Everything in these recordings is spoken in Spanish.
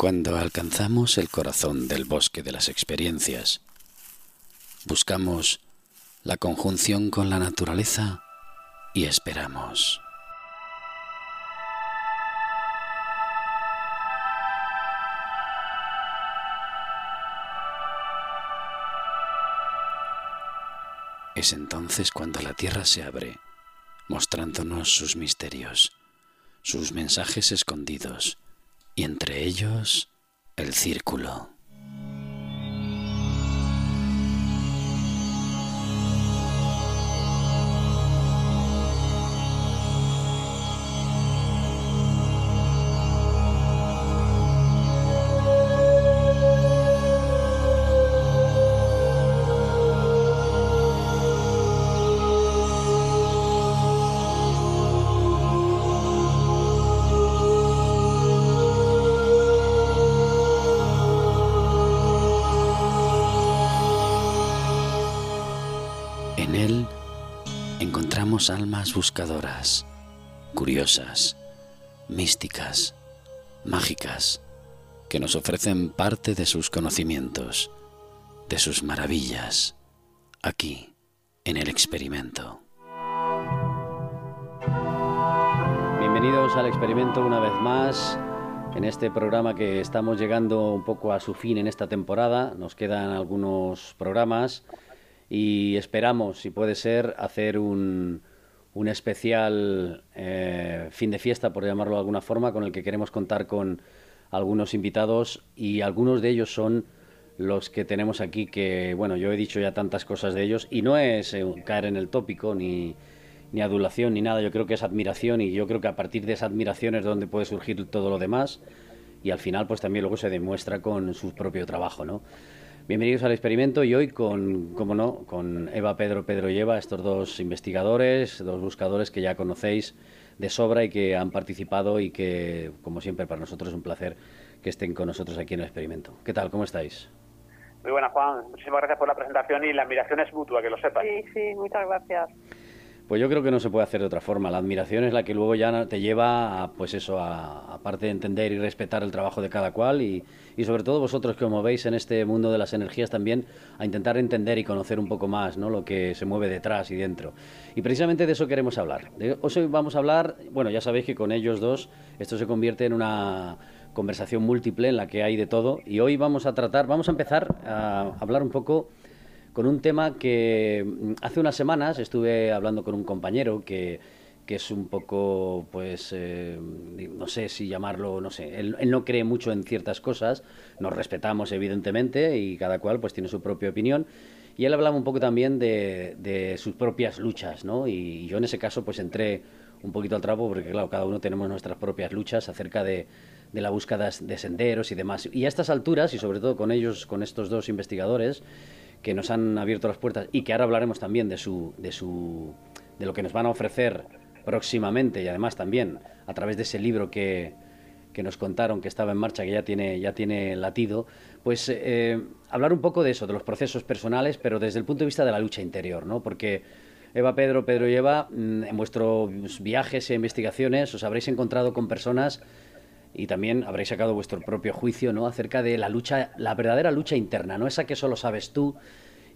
Cuando alcanzamos el corazón del bosque de las experiencias, buscamos la conjunción con la naturaleza y esperamos. Es entonces cuando la tierra se abre, mostrándonos sus misterios, sus mensajes escondidos, y entre ellos el círculo. Buscadoras, curiosas, místicas, mágicas, que nos ofrecen parte de sus conocimientos, de sus maravillas, aquí, en el experimento. Bienvenidos al experimento una vez más. En este programa que estamos llegando un poco a su fin en esta temporada, nos quedan algunos programas y esperamos, si puede ser, hacer un, un especial eh, fin de fiesta, por llamarlo de alguna forma, con el que queremos contar con algunos invitados y algunos de ellos son los que tenemos aquí que, bueno, yo he dicho ya tantas cosas de ellos y no es eh, caer en el tópico ni, ni adulación ni nada, yo creo que es admiración y yo creo que a partir de esa admiración es donde puede surgir todo lo demás y al final pues también luego se demuestra con su propio trabajo, ¿no? Bienvenidos al experimento y hoy con, como no, con Eva Pedro Pedro y Eva, estos dos investigadores, dos buscadores que ya conocéis de sobra y que han participado y que, como siempre, para nosotros es un placer que estén con nosotros aquí en el experimento. ¿Qué tal? ¿Cómo estáis? Muy buena, Juan. Muchísimas gracias por la presentación y la admiración es mutua, que lo sepas. Sí, sí, muchas gracias. Pues yo creo que no se puede hacer de otra forma. La admiración es la que luego ya te lleva a, pues eso, a, aparte de entender y respetar el trabajo de cada cual y, y sobre todo vosotros que os movéis en este mundo de las energías también a intentar entender y conocer un poco más ¿no? lo que se mueve detrás y dentro. Y precisamente de eso queremos hablar. hoy vamos a hablar, bueno, ya sabéis que con ellos dos esto se convierte en una conversación múltiple en la que hay de todo y hoy vamos a tratar, vamos a empezar a hablar un poco con un tema que mm, hace unas semanas estuve hablando con un compañero que, que es un poco, pues, eh, no sé si llamarlo, no sé, él, no cree mucho en ciertas cosas, nos respetamos evidentemente y cada cual pues tiene su propia opinión. Y él hablaba un poco también de, de sus propias luchas, ¿no? Y yo en ese caso pues entré un poquito al trapo porque claro, cada uno tenemos nuestras propias luchas acerca de, de la búsqueda de senderos y demás. Y a estas alturas, y sobre todo con ellos, con estos dos investigadores, que nos han abierto las puertas y que ahora hablaremos también de su, de su, de lo que nos van a ofrecer próximamente y además también a través de ese libro que, que nos contaron que estaba en marcha, que ya tiene, ya tiene latido, pues eh, hablar un poco de eso, de los procesos personales, pero desde el punto de vista de la lucha interior, ¿no? Porque Eva, Pedro, Pedro y Eva, mm, en vuestros viajes e investigaciones os habréis encontrado con personas y también habréis sacado vuestro propio juicio ¿no? acerca de la lucha, la verdadera lucha interna, no esa que solo sabes tú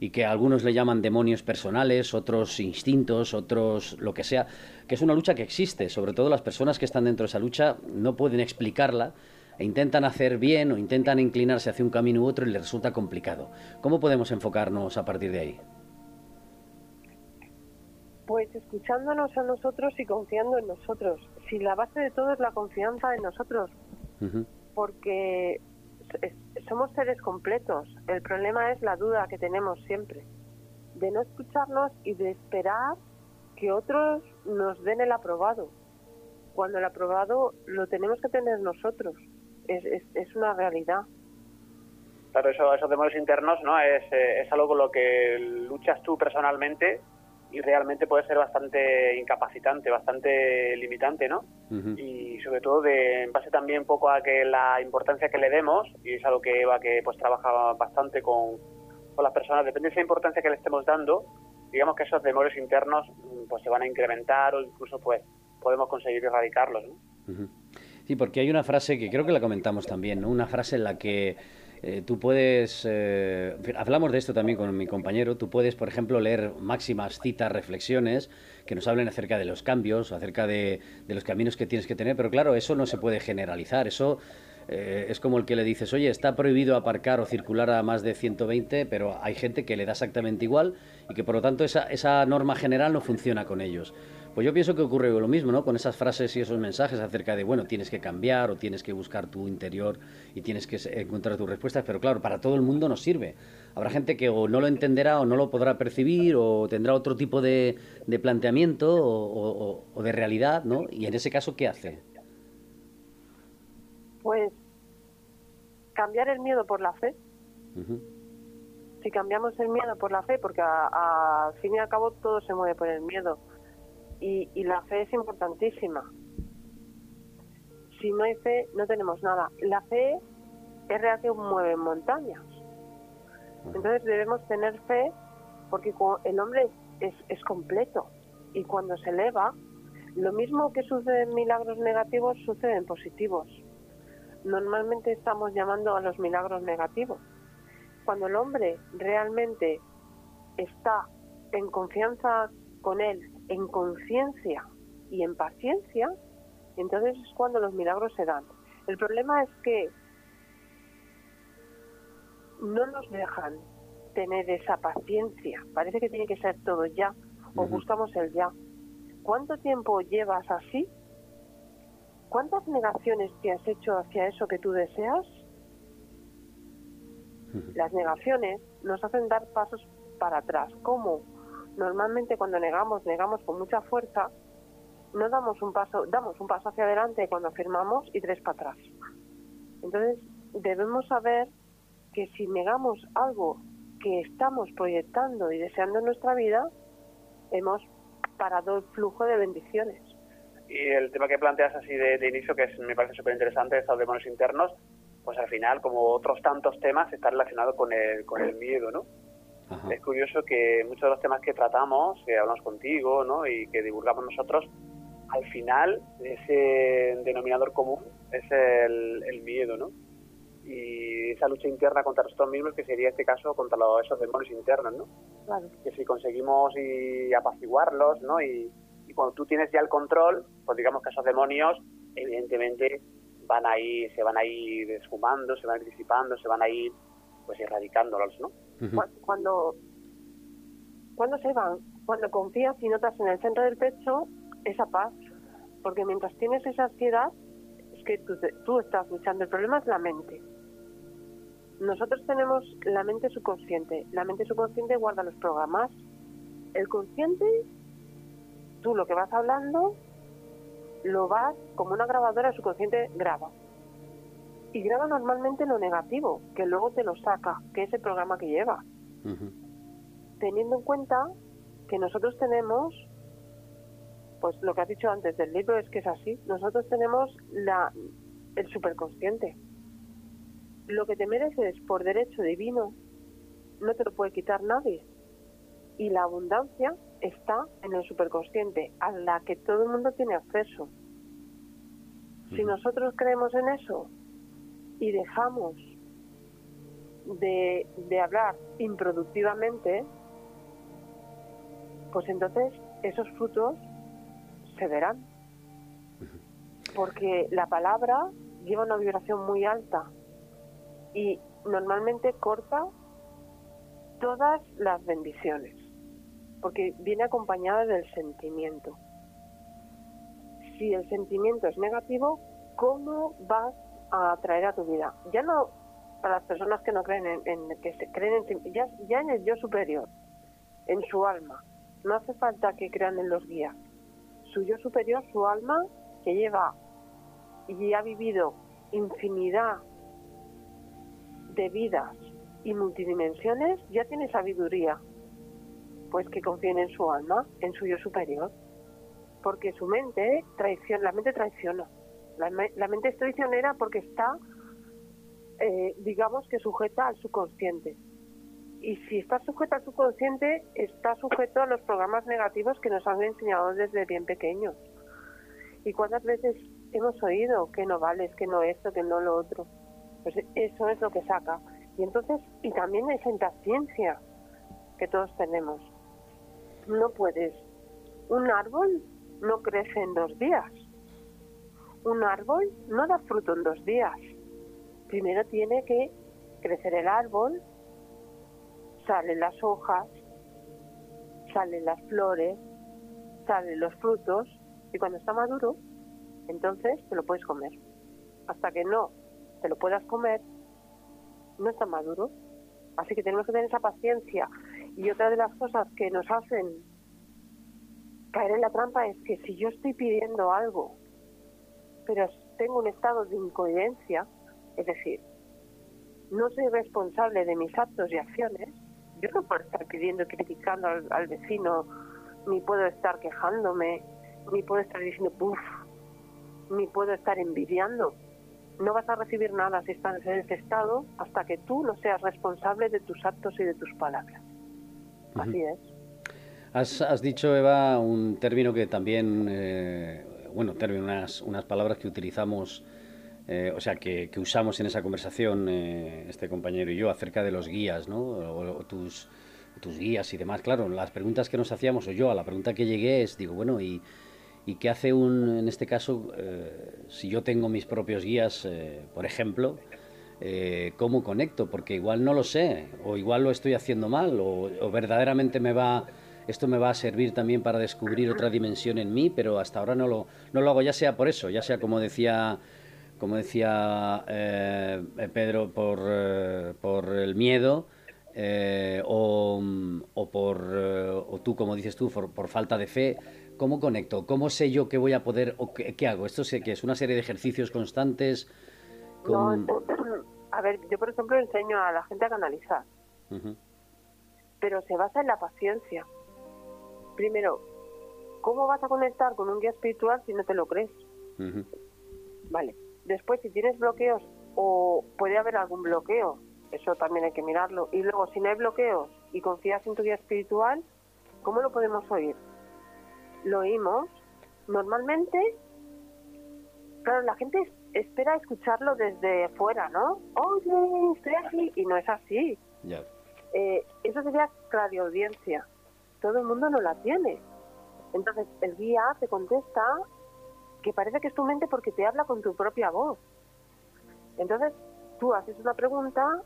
y que algunos le llaman demonios personales, otros instintos, otros lo que sea, que es una lucha que existe, sobre todo las personas que están dentro de esa lucha no pueden explicarla e intentan hacer bien o intentan inclinarse hacia un camino u otro y les resulta complicado. ¿Cómo podemos enfocarnos a partir de ahí? Pues escuchándonos a nosotros y confiando en nosotros. Si la base de todo es la confianza en nosotros, porque somos seres completos. El problema es la duda que tenemos siempre, de no escucharnos y de esperar que otros nos den el aprobado, cuando el aprobado lo tenemos que tener nosotros. Es, es, una realidad. Claro, eso, esos demonios internos no es, eh, es algo con lo que luchas tú personalmente y realmente puede ser bastante incapacitante, bastante limitante, ¿no? Y sobre todo de, en base también un poco a que la importancia que le demos, y es algo que Eva que pues trabaja bastante con, con las personas, depende de esa importancia que le estemos dando, digamos que esos demonios internos mm, pues se van a incrementar o incluso pues podemos conseguir erradicarlos, ¿no? Sí, porque hay una frase que creo que la comentamos también, una frase en la que eh, tú puedes, eh, hablamos de esto también con mi compañero, tú puedes, por ejemplo, leer máximas, citas, reflexiones que nos hablen acerca de los cambios, acerca de, los caminos que tienes que tener, pero claro, eso no se puede generalizar, eso eh, es como el que le dices, oye, está prohibido aparcar o circular a más de 120, pero hay gente que le da exactamente igual y que por lo tanto esa, esa norma general no funciona con ellos. Pues yo pienso que ocurre lo mismo, ¿no? Con esas frases y esos mensajes acerca de, bueno, tienes que cambiar o tienes que buscar tu interior y tienes que encontrar tus respuestas, pero claro, para todo el mundo no sirve. Habrá gente que o no lo entenderá o no lo podrá percibir o tendrá otro tipo de, de planteamiento o, o de realidad, ¿no? Y en ese caso, ¿qué hace? Pues cambiar el miedo por la fe. Si cambiamos el miedo por la fe, porque al fin y al cabo todo se mueve por el miedo, y, la fe es importantísima. Si no hay fe, no tenemos nada. La fe es real que mueve montañas. Entonces debemos tener fe porque el hombre es, es completo y cuando se eleva, lo mismo que sucede en milagros negativos sucede en positivos normalmente estamos llamando a los milagros negativos. Cuando el hombre realmente está en confianza con él, en conciencia y en paciencia, entonces es cuando los milagros se dan. El problema es que no nos dejan tener esa paciencia. Parece que tiene que ser todo ya o buscamos el ya. ¿Cuánto tiempo llevas así ¿Cuántas negaciones te has hecho hacia eso que tú deseas? Las negaciones nos hacen dar pasos para atrás. ¿Cómo? Normalmente cuando negamos, negamos con mucha fuerza, no damos un paso, damos un paso hacia adelante cuando afirmamos y tres para atrás. Entonces, debemos saber que si negamos algo que estamos proyectando y deseando en nuestra vida, hemos parado el flujo de bendiciones. Y el tema que planteas así de, inicio, que me parece súper interesante, estos demonios internos, pues al final, como otros tantos temas, está relacionado con el, con el miedo, ¿no? Es curioso que muchos de los temas que tratamos, que hablamos contigo, ¿no? Y que divulgamos nosotros, al final, ese denominador común es el, el miedo, ¿no? Y esa lucha interna contra nosotros mismos, que sería este caso contra los, esos demonios internos, ¿no? Claro. Que si conseguimos y apaciguarlos, ¿no? Y, cuando tú tienes ya el control, pues digamos que esos demonios, evidentemente, van a ir, se van a ir esfumando, se van a ir disipando, se van a ir pues erradicándolos, ¿no? Cuando cuando se van, cuando confías y notas en el centro del pecho esa paz, porque mientras tienes esa ansiedad, es que tú, tú estás luchando. El problema es la mente. Nosotros tenemos la mente subconsciente. La mente subconsciente guarda los programas. El consciente tú lo que vas hablando lo vas como una grabadora subconsciente graba. Y graba normalmente lo negativo, que luego te lo saca, que es el programa que lleva. Teniendo en cuenta que nosotros tenemos, pues lo que has dicho antes del libro es que es así, nosotros tenemos la, el superconsciente. Lo que te mereces por derecho divino no te lo puede quitar nadie. Y la abundancia está en el superconsciente, a la que todo el mundo tiene acceso. Si nosotros creemos en eso y dejamos de, de hablar improductivamente, pues entonces esos frutos se verán. Porque la palabra lleva una vibración muy alta y normalmente corta todas las bendiciones porque viene acompañada del sentimiento. Si el sentimiento es negativo, ¿cómo vas a atraer a tu vida? Ya no para las personas que no creen en, que se creen en, ya, ya en el yo superior, en su alma. No hace falta que crean en los guías. Su yo superior, su alma, que lleva y ha vivido infinidad de vidas y multidimensiones, ya tiene sabiduría pues que confíen en su alma, en su yo superior, porque su mente traiciona, la mente traiciona. La, mente es traicionera porque está, eh, digamos que sujeta al subconsciente. Y si está sujeta al subconsciente, está sujeto a los programas negativos que nos han enseñado desde bien pequeños. ¿Y cuántas veces hemos oído que no vales, que no esto, que no lo otro. Pues eso es lo que saca. Y entonces, y también esa impaciencia que todos tenemos. No puedes. Un árbol no crece en dos días. Un árbol no da fruto en dos días. Primero tiene que crecer el árbol, salen las hojas, salen las flores, salen los frutos y cuando está maduro, entonces te lo puedes comer. Hasta que no te lo puedas comer, no está maduro. Así que tenemos que tener esa paciencia. Y otra de las cosas que nos hacen caer en la trampa es que si yo estoy pidiendo algo, pero tengo un estado de incoherencia, es decir, no soy responsable de mis actos y acciones, yo no puedo estar pidiendo y criticando al, vecino, ni puedo estar quejándome, ni puedo estar diciendo, puff, ni puedo estar envidiando. No vas a recibir nada si estás en ese estado hasta que tú no seas responsable de tus actos y de tus palabras. Así es. Has, dicho, Eva, un término que también, eh, bueno, término, unas, unas palabras que utilizamos eh, o sea, que, usamos en esa conversación eh, este compañero y yo acerca de los guías, ¿no? O, tus, tus guías y demás. Claro, las preguntas que nos hacíamos, o yo a la pregunta que llegué es, digo, bueno, ¿y, qué hace un, en este caso, eh, si yo tengo mis propios guías, por ejemplo, cómo conecto? Porque igual no lo sé, o igual lo estoy haciendo mal, o verdaderamente me va esto me va a servir también para descubrir otra dimensión en mí, pero hasta ahora no lo, no lo hago, ya sea por eso, ya sea como decía como decía eh, Pedro, por, eh, por, el miedo eh, o, o, por, o tú, como dices tú, por, falta de fe. ¿Cómo conecto? ¿Cómo sé yo que voy a poder o qué, hago? ¿Esto sé que es una serie de ejercicios constantes? a ver, yo por ejemplo enseño a la gente a canalizar, pero se basa en la paciencia. Primero, ¿cómo vas a conectar con un guía espiritual si no te lo crees? Vale. Después, si tienes bloqueos o puede haber algún bloqueo, eso también hay que mirarlo. Y luego, si no hay bloqueos y confías en tu guía espiritual, ¿cómo lo podemos oír? Lo oímos. Normalmente, claro, la gente espera escucharlo desde fuera, ¿no? Oye, estoy aquí. Y no es así. Eh, eso sería audiencia. Todo el mundo no la tiene. Entonces, el guía te contesta que parece que es tu mente porque te habla con tu propia voz. Entonces, tú haces una pregunta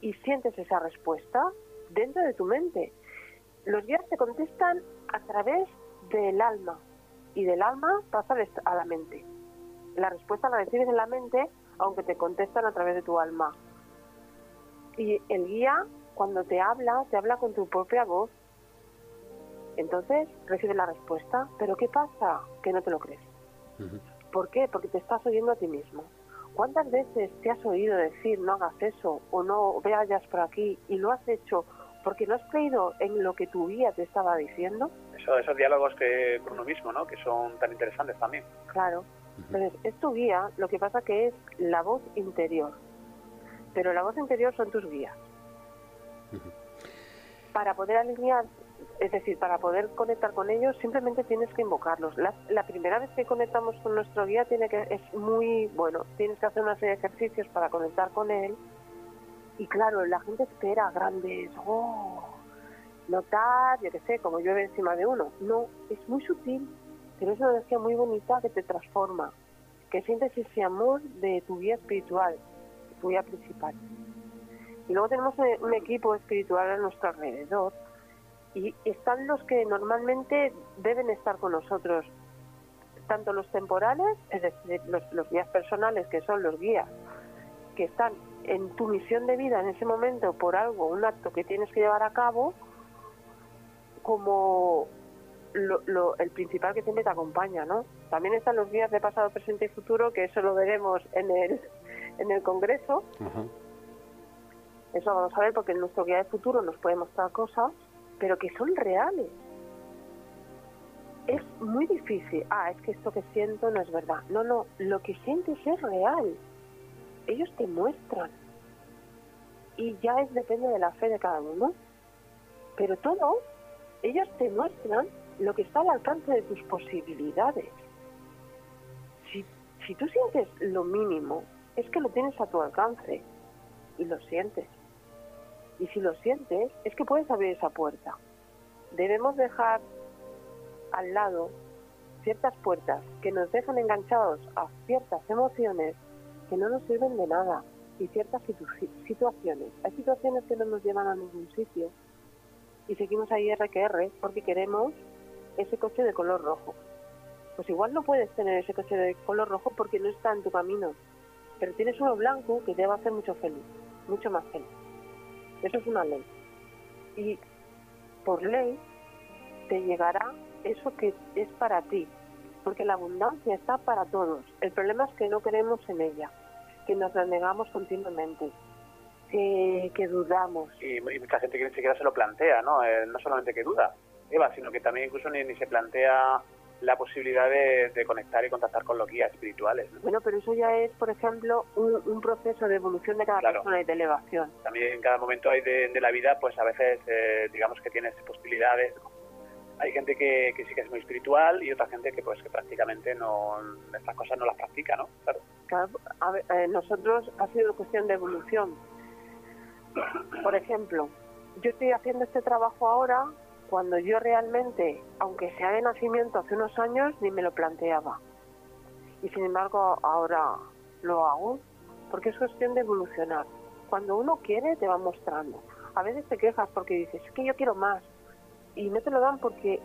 y sientes esa respuesta dentro de tu mente. Los guías te contestan a través del alma y del alma pasa a la mente. La respuesta la recibes en la mente aunque te contestan a través de tu alma. Y el guía, cuando te habla, te habla con tu propia voz. Entonces recibes la respuesta. Pero ¿qué pasa? Que no te lo crees. ¿Por qué? Porque te estás oyendo a ti mismo. ¿Cuántas veces te has oído decir no hagas eso o no vayas por aquí y lo has hecho porque no has creído en lo que tu guía te estaba diciendo? Eso, esos diálogos que con uno mismo, ¿no? Que son tan interesantes también. Claro. Entonces, es tu guía, lo que pasa que es la voz interior. Pero la voz interior son tus guías. Para poder alinear es decir, para poder conectar con ellos simplemente tienes que invocarlos. La, primera vez que conectamos con nuestro guía tiene que es muy bueno, tienes que hacer una serie de ejercicios para conectar con él. Y claro, la gente espera grandes, oh, notar, yo qué sé, como llueve encima de uno. No, es muy sutil, pero es una energía muy bonita que te transforma, que sientes ese amor de tu guía espiritual, tu guía principal. Y luego tenemos un equipo espiritual a nuestro alrededor y están los que normalmente deben estar con nosotros, tanto los temporales, es decir, los, guías personales, que son los guías, que están en tu misión de vida en ese momento por algo, un acto que tienes que llevar a cabo, como el principal que siempre te acompaña, ¿no? También están los guías de pasado, presente y futuro, que eso lo veremos en el, en el Congreso. Eso vamos a ver porque nuestro guía de futuro nos puede mostrar cosas pero que son reales. Es muy difícil. Ah, es que esto que siento no es verdad. No, no, lo que sientes es real. Ellos te muestran. Y ya es depende de la fe de cada uno. Pero todo, ellos te muestran lo que está al alcance de tus posibilidades. Si, si tú sientes lo mínimo, es que lo tienes a tu alcance y lo sientes. Y si lo sientes, es que puedes abrir esa puerta. Debemos dejar al lado ciertas puertas que nos dejan enganchados a ciertas emociones que no nos sirven de nada y ciertas situaciones. Hay situaciones que no nos llevan a ningún sitio y seguimos ahí R que R porque queremos ese coche de color rojo. Pues igual no puedes tener ese coche de color rojo porque no está en tu camino, pero tienes uno blanco que te va a hacer mucho feliz, mucho más feliz. Eso es una ley. Y por ley te llegará eso que es para ti, porque la abundancia está para todos. El problema es que no creemos en ella, que nos renegamos continuamente, que, que dudamos. Y, mucha gente que ni siquiera se lo plantea, ¿no? Eh, no solamente que duda, Eva, sino que también incluso ni, ni se plantea la posibilidad de, conectar y contactar con los guías espirituales. Bueno, pero eso ya es, por ejemplo, un, proceso de evolución de cada persona y de elevación. También en cada momento hay de, la vida, pues a veces, eh, digamos que tienes posibilidades. Hay gente que, sí que es muy espiritual y otra gente que pues que prácticamente no estas cosas no las practica, ¿no? Claro. Eh, nosotros ha sido cuestión de evolución. Por ejemplo, yo estoy haciendo este trabajo ahora cuando yo realmente, aunque sea de nacimiento hace unos años, ni me lo planteaba. Y sin embargo ahora lo hago porque es cuestión de evolucionar. Cuando uno quiere te va mostrando. A veces te quejas porque dices, es que yo quiero más. Y no te lo dan porque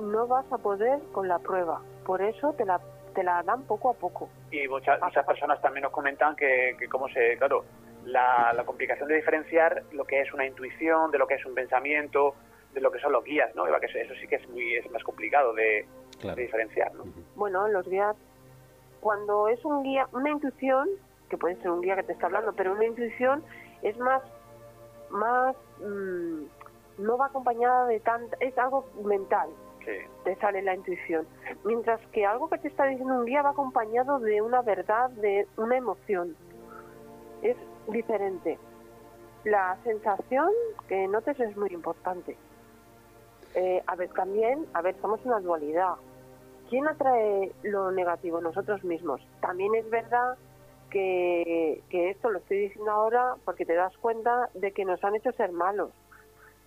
no vas a poder con la prueba. Por eso te la, te la dan poco a poco. Y muchas, personas también nos comentan que, que cómo se, claro, la, la complicación de diferenciar lo que es una intuición, de lo que es un pensamiento, de lo que son los guías, ¿no? Que eso sí que es muy es más complicado de, diferenciar, ¿no? Bueno, los guías, cuando es un guía, una intuición, que puede ser un guía que te está hablando, pero una intuición es más, más, mm, no va acompañada de tanta, es algo mental. Sí. Te sale la intuición. Mientras que algo que te está diciendo un guía va acompañado de una verdad, de una emoción. Es diferente. La sensación que notes es muy importante. Eh, a ver, también, a ver, somos una dualidad. ¿Quién atrae lo negativo? Nosotros mismos. También es verdad que, esto lo estoy diciendo ahora porque te das cuenta de que nos han hecho ser malos.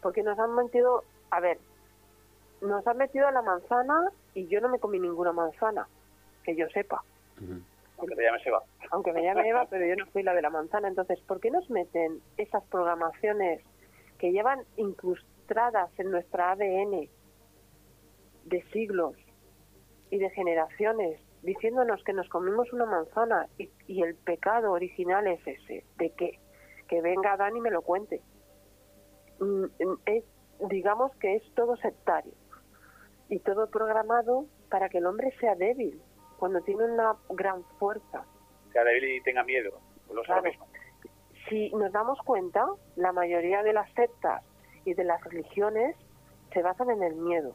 Porque nos han metido, a ver, nos han metido a la manzana y yo no me comí ninguna manzana, que yo sepa. Aunque me llame Eva. Aunque me llame Eva, pero yo no fui la de la manzana. Entonces, ¿por qué nos meten esas programaciones que llevan incluso en nuestra ADN de siglos y de generaciones, diciéndonos que nos comimos una manzana y, el pecado original es ese, de que, que venga Adán y me lo cuente. Mm, es, digamos que es todo sectario y todo programado para que el hombre sea débil, cuando tiene una gran fuerza. Sea débil y tenga miedo. Lo Si nos damos cuenta, la mayoría de las sectas y de las religiones se basan en el miedo.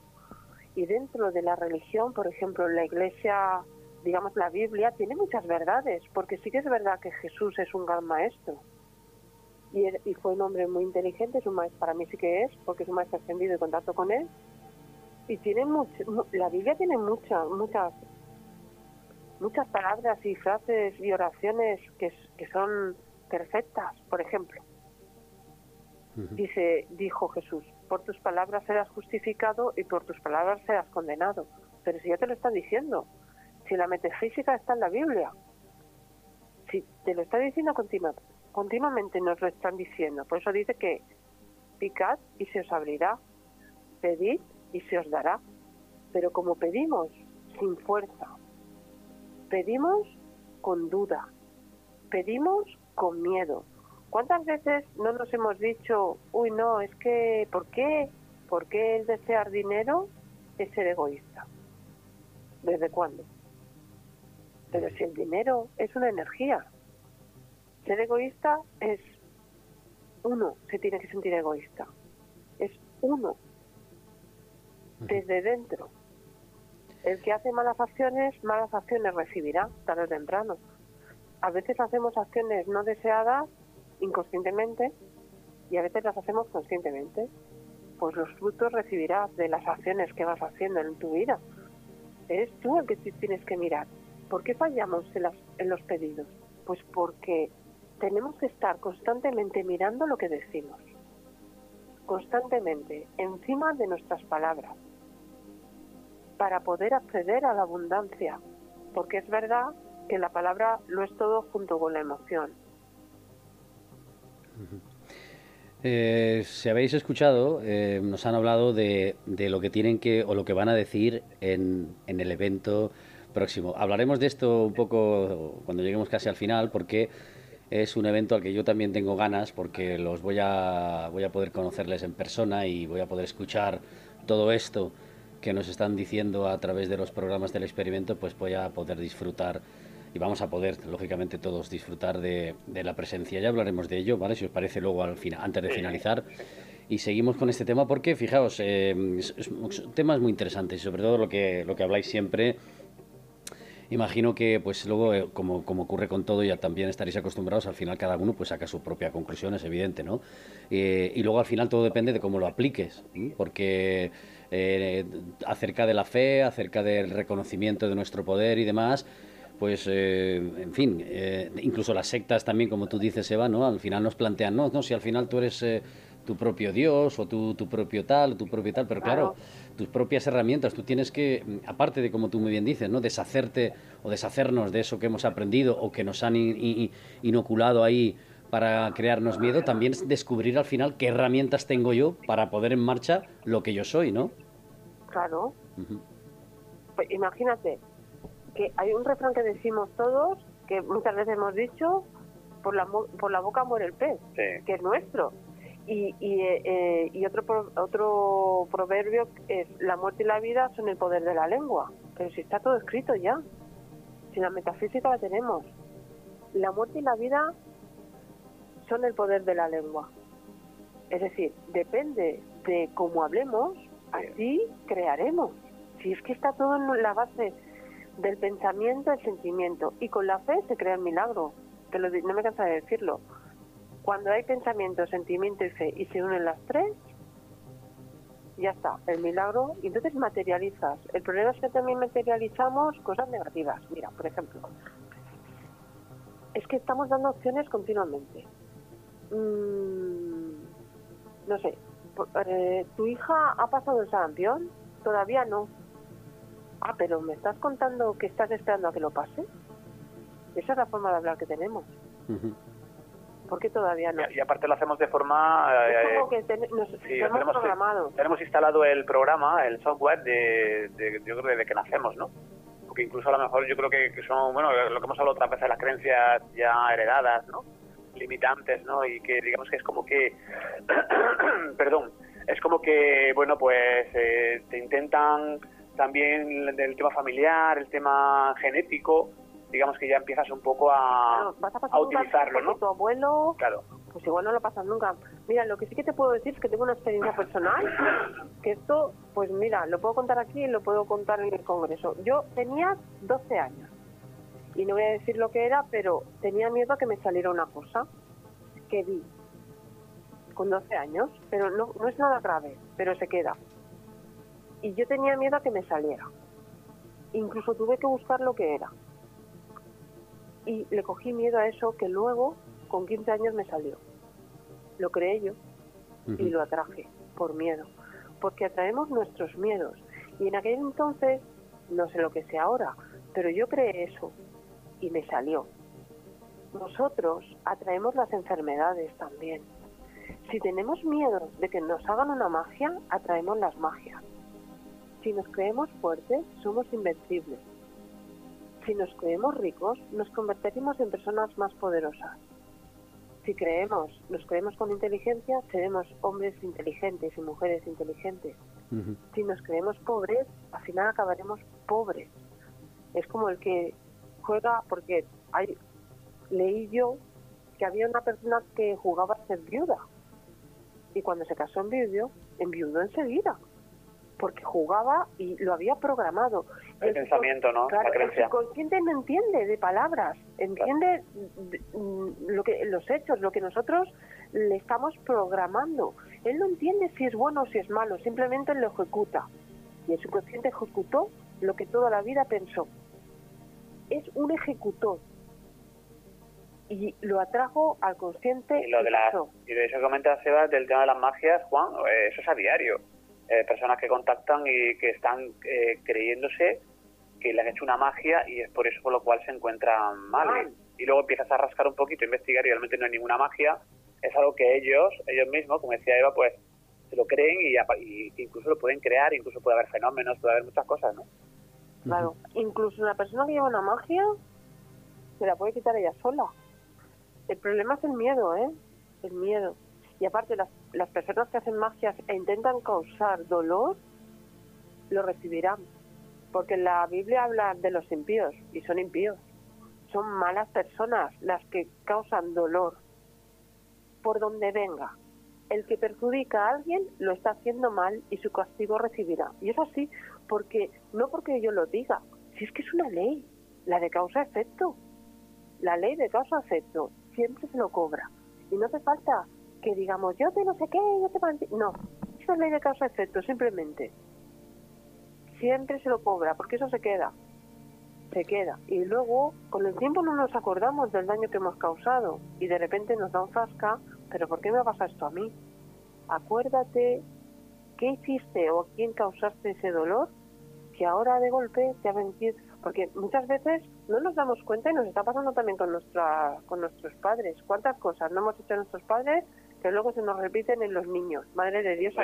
Y dentro de la religión, por ejemplo, la iglesia, digamos la Biblia, tiene muchas verdades, porque sí que es verdad que Jesús es un gran maestro. Y, fue un hombre muy inteligente, es un maestro, para mí sí que es, porque es un maestro ascendido y contacto con él. Y tiene mucho, la Biblia tiene muchas, muchas, muchas palabras y frases y oraciones que son perfectas, por ejemplo. Dice, dijo Jesús, por tus palabras serás justificado y por tus palabras serás condenado. Pero si ya te lo están diciendo, si la metafísica está en la Biblia, si te lo está diciendo continuamente, nos lo están diciendo. Por eso dice que picad y se os abrirá, pedid y se os dará. Pero como pedimos sin fuerza, pedimos con duda, pedimos con miedo, ¿Cuántas veces no nos hemos dicho, uy, no, es que, ¿por qué? ¿Por qué el desear dinero es ser egoísta? ¿Desde cuándo? Pero si el dinero es una energía, ser egoísta es uno, se tiene que sentir egoísta. Es uno, desde dentro. El que hace malas acciones, malas acciones recibirá tarde o temprano. A veces hacemos acciones no deseadas inconscientemente y a veces las hacemos conscientemente, pues los frutos recibirás de las acciones que vas haciendo en tu vida. Eres tú el que tienes que mirar. ¿Por qué fallamos en, en los pedidos? Pues porque tenemos que estar constantemente mirando lo que decimos, constantemente encima de nuestras palabras, para poder acceder a la abundancia, porque es verdad que la palabra lo es todo junto con la emoción. Eh, si habéis escuchado, eh, nos han hablado de, lo que tienen que o lo que van a decir en, el evento próximo. Hablaremos de esto un poco cuando lleguemos casi al final, porque es un evento al que yo también tengo ganas, porque los voy a voy a poder conocerles en persona y voy a poder escuchar todo esto que nos están diciendo a través de los programas del experimento, pues voy a poder disfrutar y vamos a poder, lógicamente, todos disfrutar de, la presencia. Ya hablaremos de ello, ¿vale? Si os parece, luego al final, antes de finalizar. Y seguimos con este tema porque, fijaos, eh, son temas muy interesantes y sobre todo lo que, lo que habláis siempre. Imagino que, pues luego, eh, como, como, ocurre con todo, ya también estaréis acostumbrados, al final cada uno pues saca su propia conclusión, es evidente, ¿no? Eh, y luego al final todo depende de cómo lo apliques, porque acerca de la fe, acerca del reconocimiento de nuestro poder y demás, pues, eh, en fin, eh, incluso las sectas también, como tú dices, Eva, ¿no? Al final nos plantean, no, no, si al final tú eres eh, tu propio Dios o tu, tu propio tal, tu propio tal, pero claro, tus propias herramientas, tú tienes que, aparte de como tú muy bien dices, ¿no? Deshacerte o deshacernos de eso que hemos aprendido o que nos han inoculado ahí para crearnos miedo, también descubrir al final qué herramientas tengo yo para poder en marcha lo que yo soy, ¿no? Claro. pues imagínate, que hay un refrán que decimos todos, que muchas veces hemos dicho, por la, por la boca muere el pez, que es nuestro. Y, y, eh, y otro, otro proverbio es, la muerte y la vida son el poder de la lengua. Pero si está todo escrito ya, si la metafísica la tenemos. La muerte y la vida son el poder de la lengua. Es decir, depende de cómo hablemos, así crearemos. Si es que está todo en la base del pensamiento al sentimiento. Y con la fe se crea el milagro, que no me cansa de decirlo. Cuando hay pensamiento, sentimiento y fe y se unen las tres, ya está, el milagro, y entonces materializas. El problema es que también materializamos cosas negativas. Mira, por ejemplo, es que estamos dando opciones continuamente. Mm, no sé, eh, ¿tu hija ha pasado el sarampión? Todavía no. Ah, pero ¿me estás contando que estás esperando a que lo pase? Esa es la forma de hablar que tenemos. ¿Por qué todavía no? Y, aparte lo hacemos de forma... Es como que nos, tenemos, programado. Tenemos instalado el programa, el software, de, yo creo de que nacemos, ¿no? Porque incluso a lo mejor yo creo que, son, bueno, lo que hemos hablado otras veces, las creencias ya heredadas, ¿no? Limitantes, ¿no? Y que digamos que es como que... perdón. Es como que, bueno, pues eh, te intentan también el tema familiar, el tema genético, digamos que ya empiezas un poco a, a, utilizarlo, ¿no? Tu abuelo, claro. pues igual no lo pasas nunca. Mira, lo que sí que te puedo decir es que tengo una experiencia personal, que esto, pues mira, lo puedo contar aquí y lo puedo contar en el Congreso. Yo tenía 12 años, y no voy a decir lo que era, pero tenía miedo a que me saliera una cosa que vi con 12 años, pero no, no es nada grave, pero se queda y yo tenía miedo a que me saliera. Incluso tuve que buscar lo que era. Y le cogí miedo a eso que luego, con 15 años, me salió. Lo creé yo y lo atraje por miedo. Porque atraemos nuestros miedos. Y en aquel entonces, no sé lo que sea ahora, pero yo creé eso y me salió. Nosotros atraemos las enfermedades también. Si tenemos miedo de que nos hagan una magia, atraemos las magias. Si nos creemos fuertes, somos invencibles. Si nos creemos ricos, nos convertiremos en personas más poderosas. Si creemos, nos creemos con inteligencia, seremos hombres inteligentes y mujeres inteligentes. Si nos creemos pobres, al final acabaremos pobres. Es como el que juega, porque hay, leí yo que había una persona que jugaba a ser viuda. Y cuando se casó en viudo, enviudó enseguida porque jugaba y lo había programado. El, pensamiento, ¿no? la creencia. El consciente no entiende de palabras, entiende mm, lo que los hechos, lo que nosotros le estamos programando. Él no entiende si es bueno o si es malo, simplemente lo ejecuta. Y el subconsciente ejecutó lo que toda la vida pensó. es un ejecutor y lo atrajo al consciente. Y, lo de, la, y de eso que comenta Seba del tema de las magias, Juan, eh, eso es a diario. Eh, personas que contactan y que están eh, creyéndose que le han hecho una magia y es por eso por lo cual se encuentran mal. Y, luego empiezas a rascar un poquito, a investigar y realmente no hay ninguna magia. Es algo que ellos, ellos mismos, como decía Eva, pues se lo creen y, y incluso lo pueden crear, incluso puede haber fenómenos, puede haber muchas cosas, ¿no? Claro, incluso una persona que lleva una magia se la puede quitar ella sola. El problema es el miedo, ¿eh? El miedo. Y aparte, las, las personas que hacen magias e intentan causar dolor, lo recibirán. Porque la Biblia habla de los impíos, y son impíos. Son malas personas las que causan dolor, por donde venga. El que perjudica a alguien lo está haciendo mal y su castigo recibirá. Y es así, porque no porque yo lo diga, si es que es una ley, la de causa-efecto. La ley de causa-efecto siempre se lo cobra. Y no hace falta que digamos, yo te no sé qué, yo te... No, esa es ley de causa-efecto, simplemente. Siempre se lo cobra, porque eso se queda. Se queda. Y luego, con el tiempo no nos acordamos del daño que hemos causado. Y de repente nos da un zasca, pero ¿por qué me pasa esto a mí? Acuérdate qué hiciste o a quién causaste ese dolor que ahora de golpe te ha vencido. Porque muchas veces no nos damos cuenta y nos está pasando también con, nuestra, con nuestros padres. ¿Cuántas cosas no hemos hecho nuestros padres que luego se nos repiten en los niños? Madre de Dios,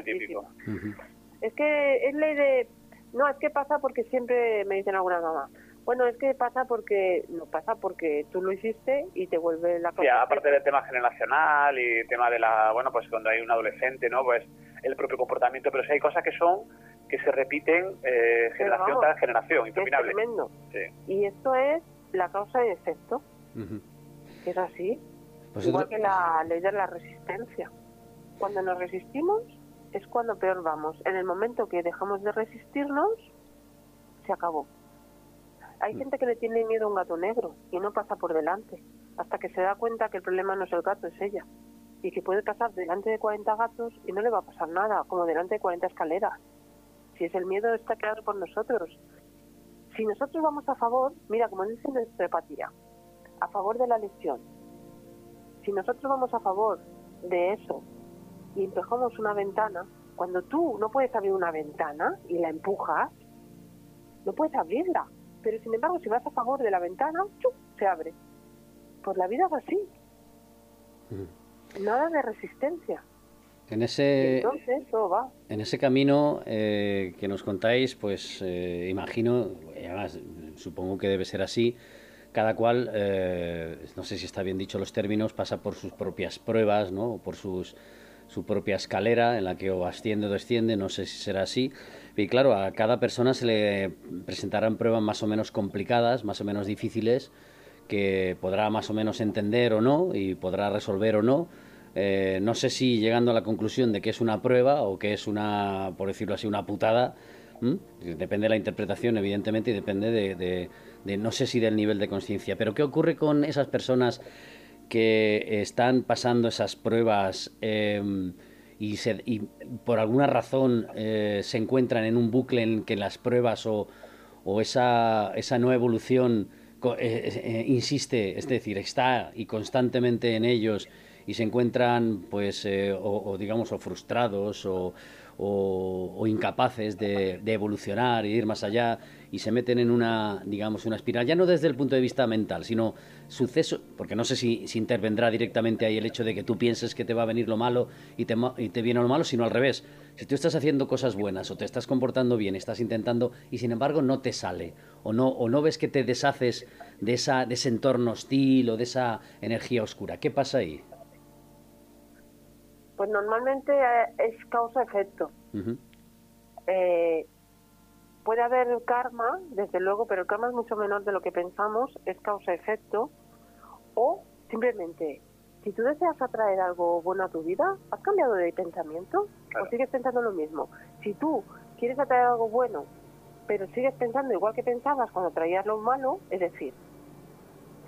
Es que es ley de... No, es que pasa porque siempre me dicen alguna mamá. Bueno, es que pasa porque no pasa porque tú lo hiciste y te vuelve la cosa. Sí, aparte del tema generacional y el tema de la, bueno, pues cuando hay un adolescente, ¿no? Pues el propio comportamiento, pero sí hay cosas que son que se repiten eh, generación tras generación, interminable. Es tremendo. Y esto es la causa y efecto. Es así. Pues Igual que la ley de la resistencia. Cuando nos resistimos es cuando peor vamos. En el momento que dejamos de resistirnos, se acabó. Hay mm. gente que le tiene miedo a un gato negro y no pasa por delante, hasta que se da cuenta que el problema no es el gato, es ella. Y que puede pasar delante de 40 gatos y no le va a pasar nada, como delante de 40 escaleras si es el miedo está creado por nosotros. Si nosotros vamos a favor, mira, como dice nuestra empatía, a favor de la lesión, si nosotros vamos a favor de eso y empujamos una ventana, cuando tú no puedes abrir una ventana y la empujas, no puedes abrirla. Pero sin embargo, si vas a favor de la ventana, se abre. Pues la vida es así. Nada de resistencia. En ese, en ese camino eh, que nos contáis, pues eh, imagino, además supongo que debe ser así, cada cual, eh, no sé si está bien dicho los términos, pasa por sus propias pruebas, ¿no? Por sus, su propia escalera en la que o asciende o desciende, no sé si será así. Y claro, a cada persona se le presentarán pruebas más o menos complicadas, más o menos difíciles, que podrá más o menos entender o no y podrá resolver o no eh, no sé si llegando a la conclusión de que es una prueba o que es una, por decirlo así, una putada. Depende de la interpretación, evidentemente, y depende de, no sé si del nivel de conciencia. Pero ¿qué ocurre con esas personas que están pasando esas pruebas em, y, por alguna razón eh, se encuentran en un bucle en que las pruebas o, esa, esa no evolución eh, insiste, es decir, está y constantemente en ellos y se encuentran, pues, eh, o, digamos, o frustrados o, o, incapaces de, evolucionar e ir más allá y se meten en una, digamos, una espiral, ya no desde el punto de vista mental, sino suceso, porque no sé si, si intervendrá directamente ahí el hecho de que tú pienses que te va a venir lo malo y te, y te viene lo malo, sino al revés. Si tú estás haciendo cosas buenas o te estás comportando bien, estás intentando y sin embargo no te sale o no, o no ves que te deshaces de, esa, de ese entorno hostil o de esa energía oscura, ¿qué pasa ahí? Pues normalmente eh, es causa-efecto. Eh, puede haber karma, desde luego, pero el karma es mucho menor de lo que pensamos, es causa-efecto. O simplemente, si tú deseas atraer algo bueno a tu vida, ¿has cambiado de pensamiento? ¿O sigues pensando lo mismo? Si tú quieres atraer algo bueno, pero sigues pensando igual que pensabas cuando traías lo malo, es decir,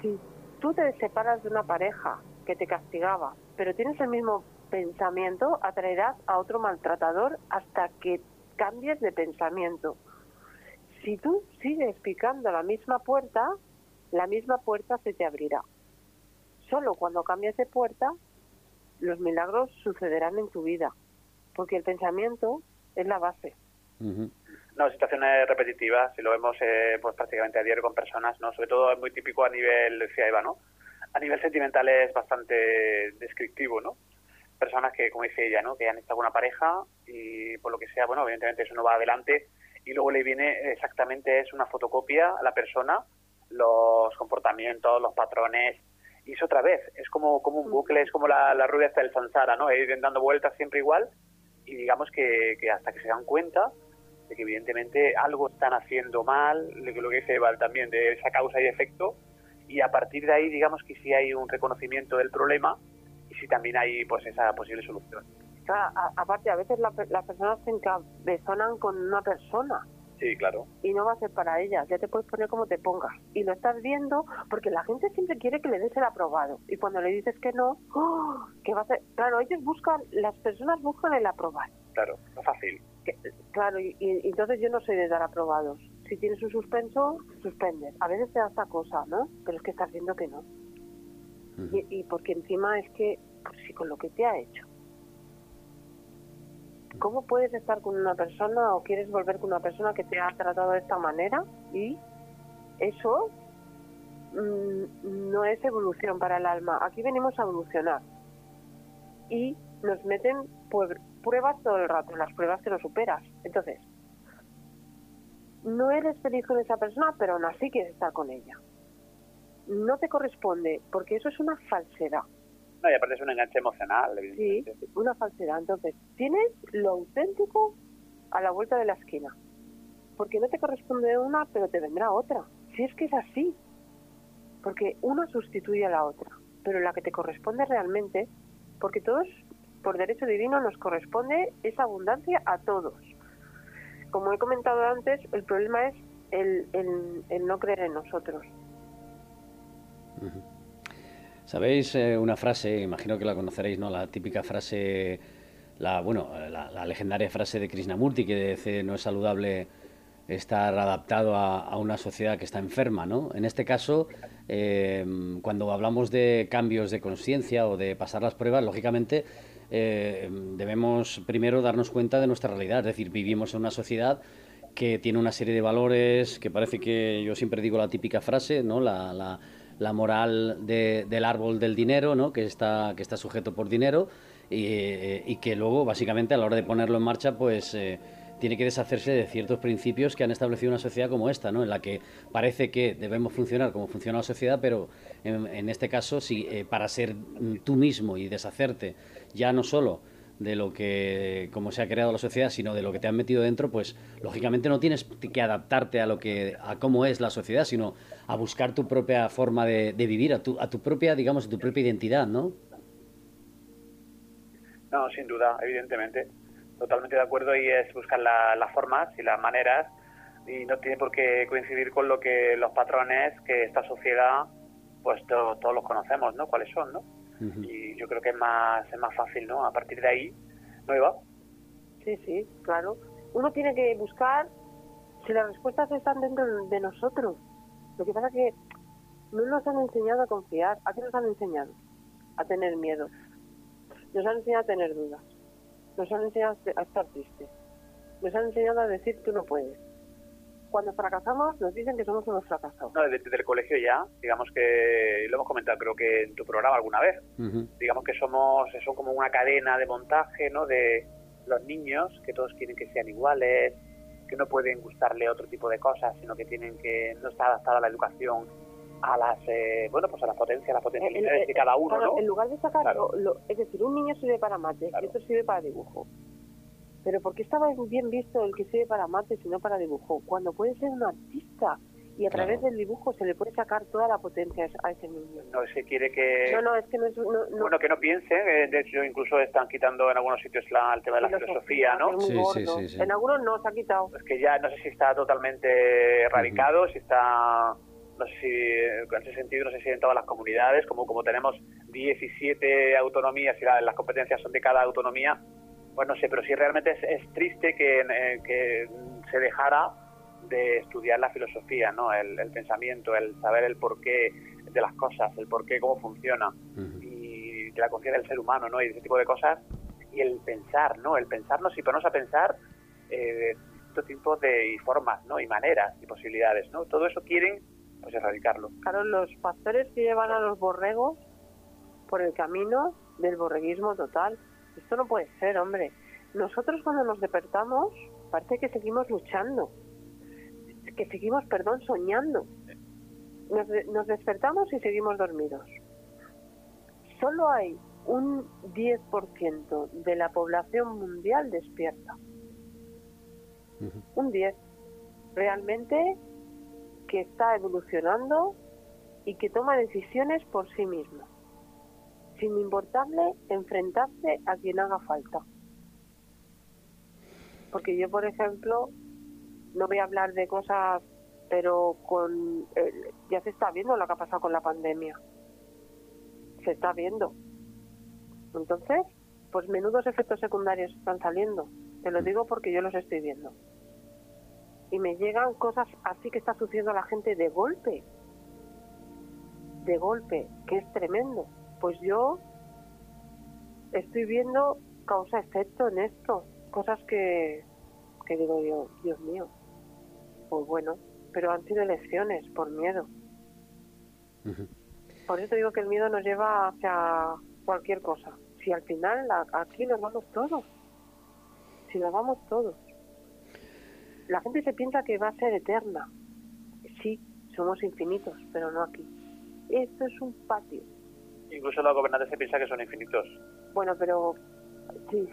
si tú te separas de una pareja que te castigaba, pero tienes el mismo pensamiento, atraerás a otro maltratador hasta que cambies de pensamiento. Si tú sigues picando la misma puerta, la misma puerta se te abrirá. Solo cuando cambias de puerta, los milagros sucederán en tu vida, porque el pensamiento es la base. No, situaciones repetitivas, si lo vemos eh, pues prácticamente a diario con personas, no, sobre todo es muy típico a nivel, decía Eva, ¿no? A nivel sentimental es bastante descriptivo, ¿no? Personas que, como dice ella, ¿no? Que han estado con una pareja y por lo que sea, bueno, evidentemente eso no va adelante y luego le viene exactamente es una fotocopia a la persona, los comportamientos, los patrones y es otra vez, es como, como un bucle, es como la, la rueda hasta el Sansara, ¿no? Ir dando vueltas siempre igual y digamos que, que hasta que se dan cuenta de que evidentemente algo están haciendo mal, lo que dice Eval también, de esa causa y efecto, y a partir de ahí digamos que si hay un reconocimiento del problema si también hay pues esa posible solución. aparte, a veces las personas se encabezonan con una persona. Sí, claro. Y no va a ser para ellas, ya te puedes poner como te pongas. Y lo estás viendo porque la gente siempre quiere que le des el aprobado. Y cuando le dices que no, ¡oh! que va a ser... Claro, ellos buscan, las personas buscan el aprobado. Claro, no fácil claro, y, entonces yo no soy de dar aprobados. Si tienes un suspenso, suspendes. A veces te da esta cosa, ¿no? Pero es que estás viendo que no. y, porque encima es que, si con lo que te ha hecho. ¿Cómo puedes estar con una persona o quieres volver con una persona que te ha tratado de esta manera? Y eso mm, no es evolución para el alma. Aquí venimos a evolucionar. Y nos meten pruebas todo el rato, las pruebas que no superas. Entonces, no eres feliz con esa persona, pero aún así quieres estar con ella. No te corresponde, porque eso es una falsedad. No, y aparte es un enganche emocional, Sí, una falsedad. Entonces, tienes lo auténtico a la vuelta de la esquina. Porque no te corresponde una, pero te vendrá otra. Si es que es así. Porque una sustituye a la otra. Pero la que te corresponde realmente, porque todos por derecho divino nos corresponde esa abundancia a todos. Como he comentado antes, el problema es el, no creer en nosotros. ¿Sabéis eh, una frase, imagino que la conoceréis, ¿no? La típica frase, la, bueno, la, legendaria frase de Krishnamurti que dice no es saludable estar adaptado a, una sociedad que está enferma, ¿no? En este caso, eh, cuando hablamos de cambios de conciencia o de pasar las pruebas, lógicamente eh, debemos primero darnos cuenta de nuestra realidad, es decir, vivimos en una sociedad que tiene una serie de valores, que parece que yo siempre digo la típica frase, ¿no? la, la, moral del árbol del dinero, ¿no? que, está, que está sujeto por dinero, y, que luego, básicamente, a la hora de ponerlo en marcha, pues... Eh, tiene que deshacerse de ciertos principios que han establecido una sociedad como esta, ¿no? en la que parece que debemos funcionar como funciona la sociedad, pero en, este caso, si eh, para ser tú mismo y deshacerte ya no solo de lo que como se ha creado la sociedad, sino de lo que te han metido dentro, pues lógicamente no tienes que adaptarte a lo que a cómo es la sociedad, sino a buscar tu propia forma de, vivir, a tu, a tu propia, digamos, tu propia identidad, ¿no? No, sin duda, evidentemente. Totalmente de acuerdo y es buscar las formas y las maneras y no tiene por qué coincidir con lo que los patrones que esta sociedad, pues todos los conocemos, ¿no? ¿Cuáles son, no? Y yo creo que es más, es más fácil, ¿no? A partir de ahí, ¿no va Sí, sí, claro. Uno tiene que buscar si las respuestas están dentro de nosotros. Lo que pasa es que no nos han enseñado a confiar. ¿A qué nos han enseñado? A tener miedo. Nos han enseñado a tener dudas. Nos han enseñado a estar tristes. Nos han enseñado a decir tú no puedes cuando fracasamos nos dicen que somos unos fracasados. No, desde, el colegio ya, digamos que lo hemos comentado creo que en tu programa alguna vez, digamos que somos, son como una cadena de montaje, ¿no? De los niños, que todos quieren que sean iguales, que no pueden gustarle otro tipo de cosas, sino que tienen que, no está adaptada la educación a las, eh, bueno, pues a las potencias, a las potencialidades de cada uno, ¿no? En lugar de sacar, es decir, un niño sirve para mate, y otro sirve para dibujo pero ¿por qué estaba bien visto el que sirve para mates y no para dibujo? Cuando puede ser un artista y a través del dibujo se le puede sacar toda la potencia a ese niño. No, se quiere que... No, no, es que no es... Bueno, que no piense, eh, de hecho incluso están quitando en algunos sitios la, el tema de la filosofía, ¿no? Sí, sí, sí, En algunos no, se ha quitado. Es que ya no sé si está totalmente erradicado, si está... No sé si en ese sentido no sé si en todas las comunidades, como, como tenemos 17 autonomías y las competencias son de cada autonomía, pues no sé, pero sí realmente es, triste que, eh, que, se dejara de estudiar la filosofía, ¿no? El, pensamiento, el saber el porqué de las cosas, el porqué, cómo funciona, y la conciencia del ser humano, ¿no? Y ese tipo de cosas, y el pensar, ¿no? El pensarnos y ponernos a pensar eh, distintos tipos de formas, ¿no? Y maneras y posibilidades, ¿no? Todo eso quieren, pues, erradicarlo. Claro, los pastores que llevan a los borregos por el camino del borreguismo total. Esto no puede ser, hombre. Nosotros cuando nos despertamos parece que seguimos luchando, que seguimos, perdón, soñando. Nos, despertamos y seguimos dormidos. Solo hay un 10% de la población mundial despierta. Un 10. Realmente que está evolucionando y que toma decisiones por sí mismo sin importarle enfrentarse a quien haga falta. Porque yo, por ejemplo, no voy a hablar de cosas, pero con ya se está viendo lo que ha pasado con la pandemia. Se está viendo. Entonces, pues menudos efectos secundarios están saliendo. Te lo digo porque yo los estoy viendo. Y me llegan cosas así que está sucediendo a la gente de golpe. De golpe, que es tremendo. Pues yo estoy viendo causa-efecto en esto. Cosas que, que digo yo, Dios mío. Pues bueno, pero han sido elecciones por miedo. Por eso digo que el miedo nos lleva hacia cualquier cosa. Si al final aquí nos vamos todos. Si nos vamos todos. La gente se piensa que va a ser eterna. Sí, somos infinitos, pero no aquí. Esto es un patio incluso los gobernantes se piensa que son infinitos. Bueno, pero sí.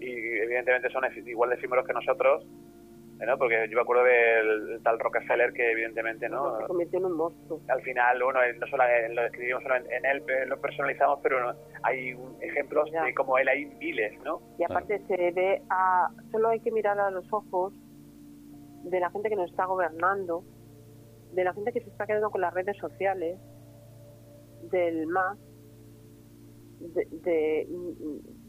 Y evidentemente son igual de efímeros que nosotros, ¿no? Porque yo me acuerdo del tal Rockefeller que evidentemente, ¿no? Se convirtió en un monstruo. Al final, uno, no solo lo escribimos solo en, él, lo personalizamos, pero hay ejemplos de como él hay miles, ¿no? Y aparte se ve a... Solo hay que mirar a los ojos de la gente que nos está gobernando, de la gente que se está quedando con las redes sociales, del más de,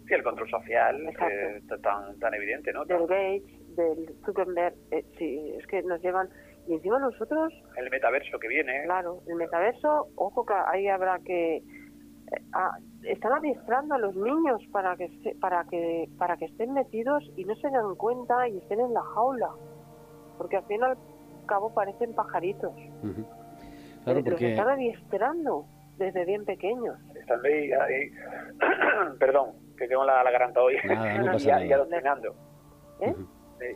sí, el control social eh, tan, tan evidente, ¿no? Del Gates, del Zuckerberg, eh, sí, es que nos llevan... Y encima nosotros... El metaverso que viene. Claro, el metaverso, ojo que ahí habrá que... Eh, están adiestrando a los niños para que para que para que estén metidos y no se den cuenta y estén en la jaula porque al fin y al cabo parecen pajaritos claro porque los están adiestrando desde bien pequeños. Están ahí, perdón, que tengo la, la garganta hoy, y, adoctrinando. ¿Eh?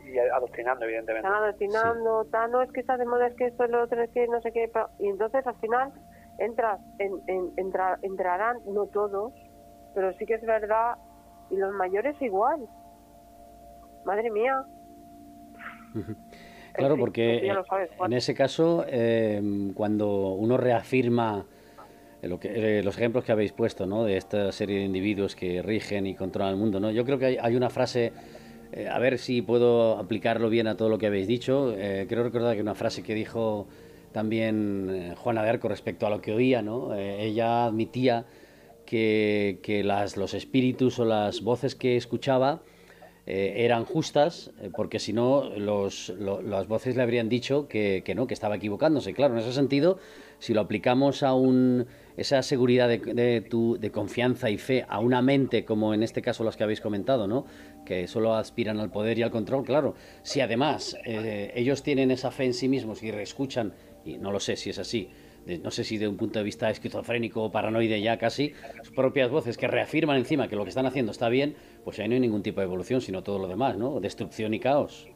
Y adoctrinando, evidentemente. Están adoctrinando, tal, no es que está de moda, es que esto, es lo otro, es que no sé qué. Y entonces al final entras, en, en, entrarán, no todos, pero sí que es verdad, y los mayores igual. Madre mía. Claro, porque en ese caso, eh, cuando uno reafirma eh, los ejemplos que habéis puesto, ¿no? De esta serie de individuos que rigen y controlan el mundo, ¿no? Yo creo que hay, una frase, eh, a ver si puedo aplicarlo bien a todo lo que habéis dicho. Eh, creo recordar que una frase que dijo también Juana de Arco respecto a lo que oía, ¿no? ella admitía que, los espíritus o las voces que escuchaba eran justas, porque si no, las voces le habrían dicho que, que, no, que estaba equivocándose. Claro, en ese sentido, si lo aplicamos a un, esa seguridad de, de, confianza y fe a una mente como en este caso las que habéis comentado, ¿no? que solo aspiran al poder y al control, claro, si además eh, ellos tienen esa fe en sí mismos y reescuchan, y no lo sé si es así, no sé si de un punto de vista esquizofrénico o paranoide ya casi, sus propias voces que reafirman encima que lo que están haciendo está bien, pues ahí no hay ningún tipo de evolución, sino todo lo demás, ¿no? Destrucción y caos.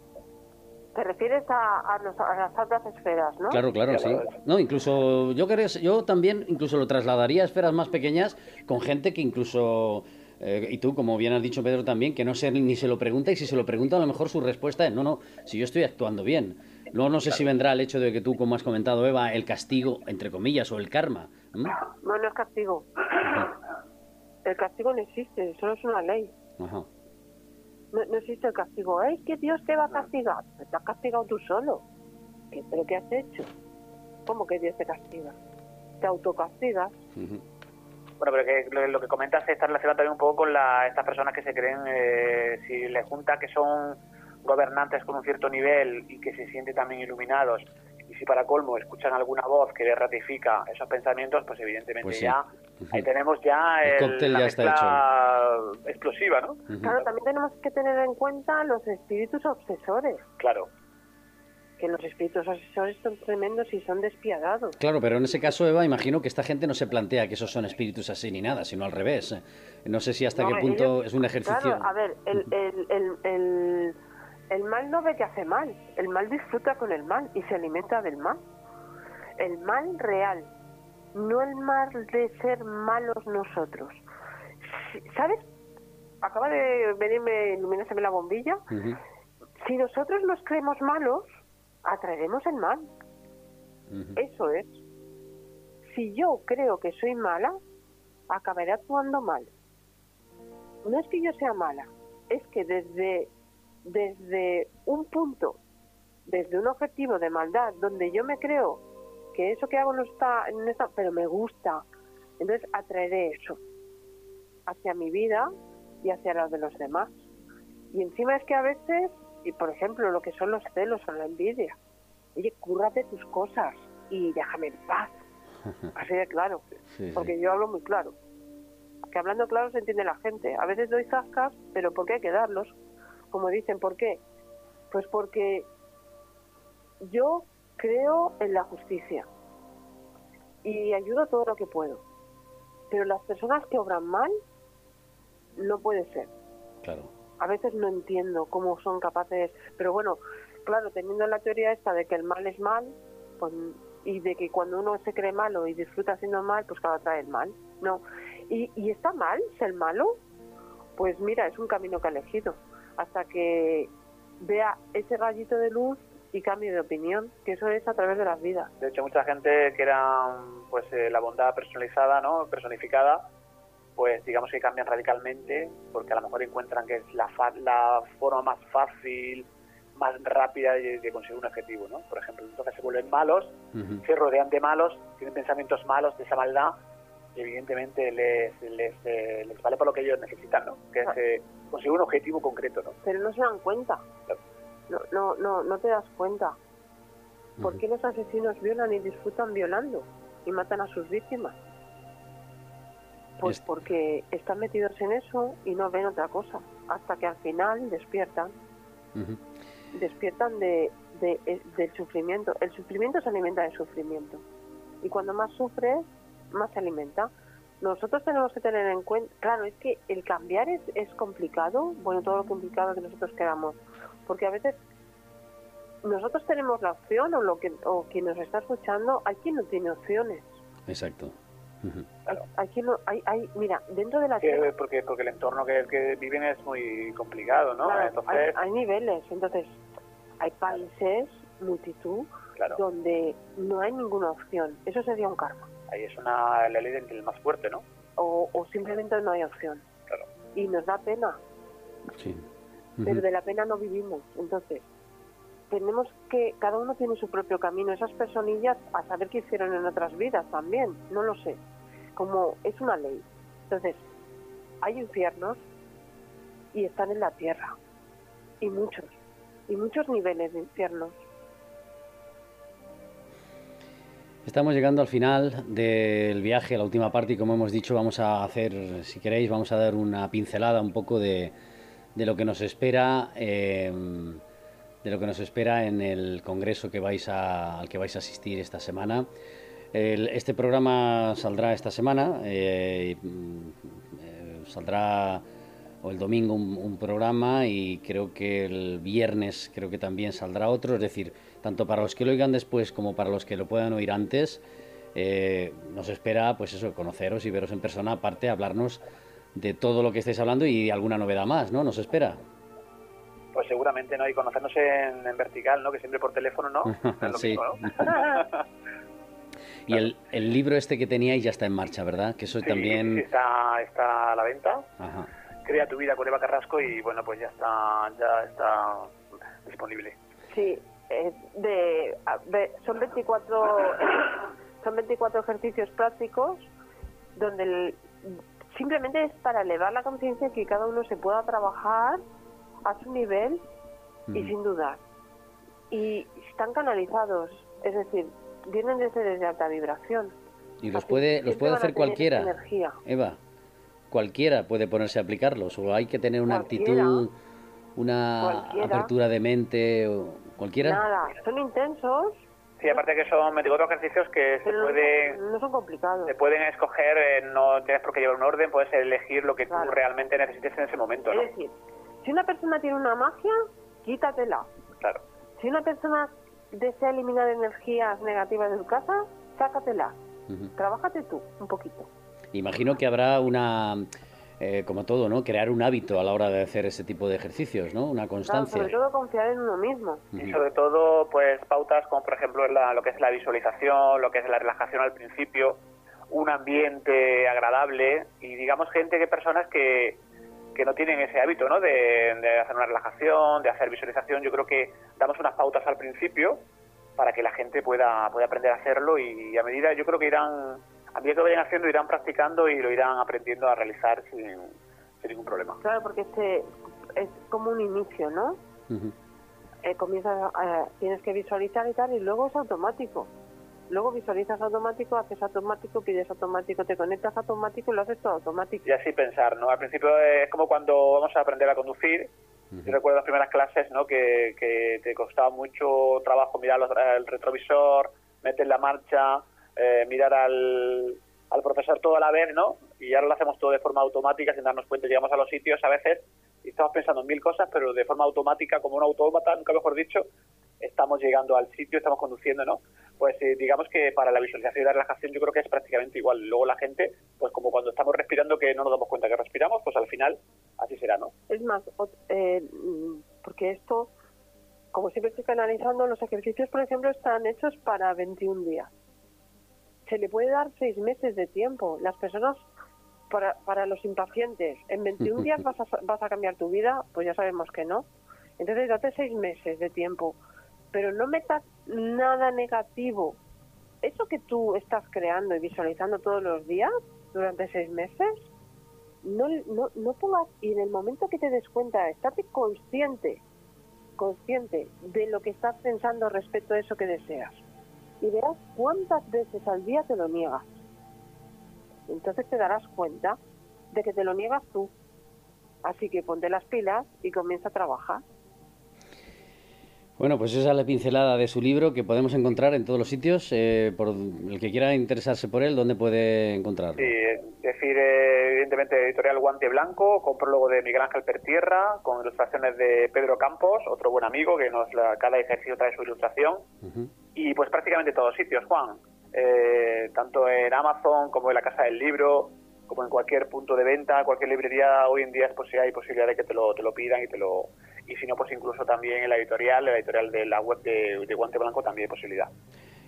Te refieres a, las altas esferas, ¿no? Claro, claro, sí. No, incluso yo, yo también incluso lo trasladaría a esferas más pequeñas con gente que incluso... Eh, y tú, como bien has dicho Pedro también, que no se, ni se lo pregunta y si se lo pregunta a lo mejor su respuesta es no, no, si yo estoy actuando bien. Luego no sé si vendrá el hecho de que tú, como has comentado Eva, el castigo, entre comillas, o el karma. No, no es castigo. El castigo no existe, solo es una ley. Ajá. No, existe el castigo. Es que Dios te va a castigar. Te has castigado tú solo. ¿Qué, ¿Pero qué has hecho? ¿Cómo que Dios te castiga? Te autocastigas. Bueno, pero que lo, que comentas está relacionado también un poco con la, estas personas que se creen, eh, si les junta que son gobernantes con un cierto nivel y que se sienten también iluminados y si para colmo escuchan alguna voz que les ratifica esos pensamientos, pues evidentemente pues ya ahí tenemos ya el, la explosiva, ¿no? Claro, también tenemos que tener en cuenta los espíritus obsesores. Claro que los espíritus obsesores son tremendos y son despiadados. Claro, pero en ese caso, Eva, imagino que esta gente no se plantea que esos son espíritus así ni nada, sino al revés. No sé si hasta qué punto es un ejercicio... Claro, a ver, el, el, el, el, mal no ve que hace mal, el mal disfruta con el mal y se alimenta del mal. El mal real, no el mal de ser malos nosotros. ¿Sabes? Acaba de venirme, iluminarse la bombilla. Si nosotros nos creemos malos, atraeremos el mal. Eso es. Si yo creo que soy mala, acabaré actuando mal. No es que yo sea mala, es que desde, desde un punto, desde un objetivo de maldad, donde yo me creo que eso que hago no está, no está pero me gusta, entonces atraeré eso hacia mi vida y hacia la de los demás. Y encima es que a veces y por ejemplo, lo que son los celos o la envidia. Oye, cúrrate tus cosas y déjame en paz. Así de claro. porque yo hablo muy claro. Que hablando claro se entiende la gente. A veces doy zascas, pero ¿por qué hay que darlos? Como dicen, ¿por qué? Pues porque yo creo en la justicia y ayudo todo lo que puedo. Pero las personas que obran mal, no puede ser. Claro a veces no entiendo cómo son capaces, pero bueno, claro, teniendo la teoría esta de que el mal es mal, pues, y de que cuando uno se cree malo y disfruta haciendo mal, pues cada trae el mal, ¿no? ¿Y, y está mal ser malo? Pues mira, es un camino que ha elegido, hasta que vea ese rayito de luz y cambie de opinión, que eso es a través de las vidas. De hecho, mucha gente que era pues eh, la bondad personalizada, ¿no? Personificada, pues digamos que cambian radicalmente porque a lo mejor encuentran que es la, la forma más fácil, más rápida de, conseguir un objetivo, ¿no? Por ejemplo, entonces se vuelven malos, se rodean de malos, tienen pensamientos malos de esa maldad evidentemente les, les, eh, les vale por lo que ellos necesitan, ¿no? Que es eh, conseguir un objetivo concreto, ¿no? Pero no se dan cuenta. No, no, no, no te das cuenta. ¿Por qué los asesinos violan y disfrutan violando y matan a sus víctimas? Pues porque están metidos en eso y no ven otra cosa, hasta que al final despiertan. Despiertan de, eh, del sufrimiento. El sufrimiento se alimenta del sufrimiento. Y cuando más sufres, más se alimenta. Nosotros tenemos que tener en cuenta, claro, es que el cambiar es, es complicado, bueno, todo lo complicado que nosotros queramos, porque a veces nosotros tenemos la opción o, lo que, o quien nos está escuchando, hay quien no tiene opciones. Exacto. Aquí no, hay, hay, mira, dentro de la porque porque el entorno que, que viven es muy complicado, ¿no? entonces... hay, niveles, entonces hay países, multitud, donde no hay ninguna opción. Eso sería un karma. Ahí es una la ley del más fuerte, ¿no? O, o simplemente no hay opción. Y nos da pena. Sí. Pero de la pena no vivimos. Entonces, tenemos que, cada uno tiene su propio camino. Esas personillas, a saber qué hicieron en otras vidas también, no lo sé. Como es una ley. Entonces, hay infiernos y están en la tierra. Y muchos. Y muchos niveles de infiernos. Estamos llegando al final del viaje, la última parte, y como hemos dicho, vamos a hacer, si queréis, vamos a dar una pincelada un poco de, lo que nos espera. Eh, de lo que nos espera en el congreso al que vais a asistir esta semana. este programa saldrá esta semana, eh, eh, saldrá o el domingo un, programa y creo que el viernes creo que también saldrá otro, es decir, tanto para los que lo oigan después como para los que lo puedan oír antes, eh, nos espera pues eso, conoceros y veros en persona, aparte hablarnos de todo lo que estáis hablando y alguna novedad más, ¿no? Nos espera pues seguramente no y conocernos en, vertical no que siempre por teléfono no sí. y el, el, libro este que teníais ya está en marcha verdad que eso también sí, está está a la venta. Crea tu vida con Eva Carrasco y bueno pues ya está ya está disponible. Sí de, son 24 son 24 ejercicios prácticos donde simplemente es para elevar la conciencia que cada uno se pueda trabajar a su nivel y sin dudar. Y están canalizados, es decir, vienen de seres de alta vibración. Y los puede, los puede hacer cualquiera. Eva, cualquiera puede ponerse a aplicarlos, o hay que tener una actitud, una apertura de mente, o cualquiera. Nada, son intensos. Sí, aparte que son, me digo, ejercicios que se pueden... No son complicados. Se pueden escoger, eh, no tienes por qué llevar un orden, puedes elegir lo que tú realmente necesites en ese momento, Es decir, si una persona tiene una magia, quítatela. Claro. Si una persona desea eliminar energías negativas de tu casa, sácatela. Trabájate tú un poquito. Imagino que habrá una, eh, como todo, ¿no? Crear un hábito a la hora de hacer ese tipo de ejercicios, ¿no? Una constancia. sobre todo confiar en uno mismo. Y sobre todo, pues pautas como por ejemplo lo que es la visualización, lo que es la relajación al principio, un ambiente agradable y digamos gente que personas que que no tienen ese hábito ¿no? De, hacer una relajación, de hacer visualización. Yo creo que damos unas pautas al principio para que la gente pueda, pueda aprender a hacerlo y a medida yo creo que irán, a medida que vayan haciendo, irán practicando y lo irán aprendiendo a realizar sin, ningún problema. Claro, porque este es como un inicio, ¿no? Eh, comienzas, eh, tienes que visualizar y tal, y luego es automático. Luego visualizas automático, haces automático, pides automático, te conectas automático y lo haces todo automático. Y así pensar, ¿no? Al principio es como cuando vamos a aprender a conducir. Yo recuerdo las primeras clases, ¿no? Que, que te costaba mucho trabajo mirar el retrovisor, meter la marcha, eh, mirar al, al profesor todo a la vez, ¿no? Y ahora lo hacemos todo de forma automática sin darnos cuenta. Llegamos a los sitios a veces y estamos pensando en mil cosas, pero de forma automática, como un autómata, nunca mejor dicho, estamos llegando al sitio, estamos conduciendo, ¿no? Pues eh, digamos que para la visualización y la relajación yo creo que es prácticamente igual. Luego la gente, pues como cuando estamos respirando que no nos damos cuenta que respiramos, pues al final así será, ¿no? Es más, eh, porque esto, como siempre estoy canalizando, los ejercicios, por ejemplo, están hechos para 21 días. Se le puede dar seis meses de tiempo. Las personas, para, para los impacientes, en 21 días vas a, vas a cambiar tu vida, pues ya sabemos que no. Entonces date seis meses de tiempo pero no metas nada negativo. Eso que tú estás creando y visualizando todos los días durante seis meses, no, no, no pongas, y en el momento que te des cuenta, estate consciente, consciente de lo que estás pensando respecto a eso que deseas. Y verás cuántas veces al día te lo niegas. Entonces te darás cuenta de que te lo niegas tú. Así que ponte las pilas y comienza a trabajar. Bueno, pues esa es la pincelada de su libro que podemos encontrar en todos los sitios. Eh, por el que quiera interesarse por él, ¿dónde puede encontrarlo? Sí, decir, eh, evidentemente, editorial Guante Blanco, con prólogo de Miguel Ángel Pertierra, con ilustraciones de Pedro Campos, otro buen amigo que nos cada ejercicio trae su ilustración. Y pues prácticamente todos sitios, Juan. Eh, tanto en Amazon como en la Casa del Libro, como en cualquier punto de venta, cualquier librería, hoy en día es pues, hay posibilidad de que te lo, te lo pidan y te lo y si no, pues incluso también en la editorial, en la editorial de la web de, Guante Blanco también hay posibilidad.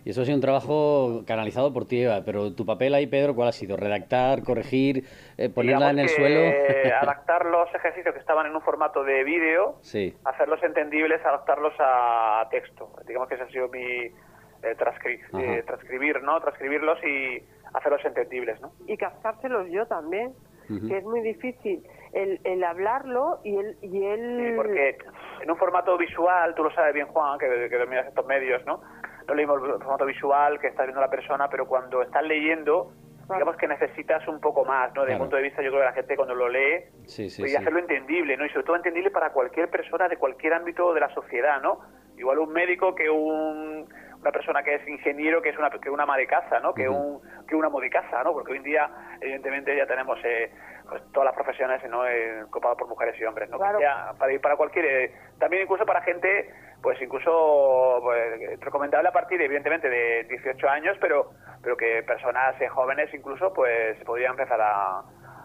Y eso ha sido un trabajo canalizado por ti, Eva, pero tu papel ahí, Pedro, ¿cuál ha sido? ¿Redactar, corregir, eh, ponerla en el suelo? adaptar los ejercicios que estaban en un formato de vídeo, sí. hacerlos entendibles, adaptarlos a texto. Digamos que ese ha sido mi eh, eh, transcribir, ¿no? Transcribirlos y hacerlos entendibles, ¿no? Y captárselos yo también, que es muy difícil el, el hablarlo y el... Y el... porque en un formato visual, tú lo sabes bien, Juan, que, que dominas estos medios, ¿no? No leímos el formato visual que está viendo la persona, pero cuando estás leyendo, digamos que necesitas un poco más, ¿no? Desde el punto de vista, yo creo que la gente cuando lo lee, sí, sí, pues, y hacerlo entendible, ¿no? Y sobre todo entendible para cualquier persona de cualquier ámbito de la sociedad, ¿no? Igual un médico que un una persona que es ingeniero que es una que una ama de casa, ¿no? Que un que una amo de casa, ¿no? Porque hoy en día evidentemente ya tenemos eh, pues, todas las profesiones no ocupadas por mujeres y hombres, ¿no? para para cualquier eh, también incluso para gente pues incluso pues, recomendable a partir evidentemente de 18 años, pero pero que personas eh, jóvenes incluso pues podrían empezar a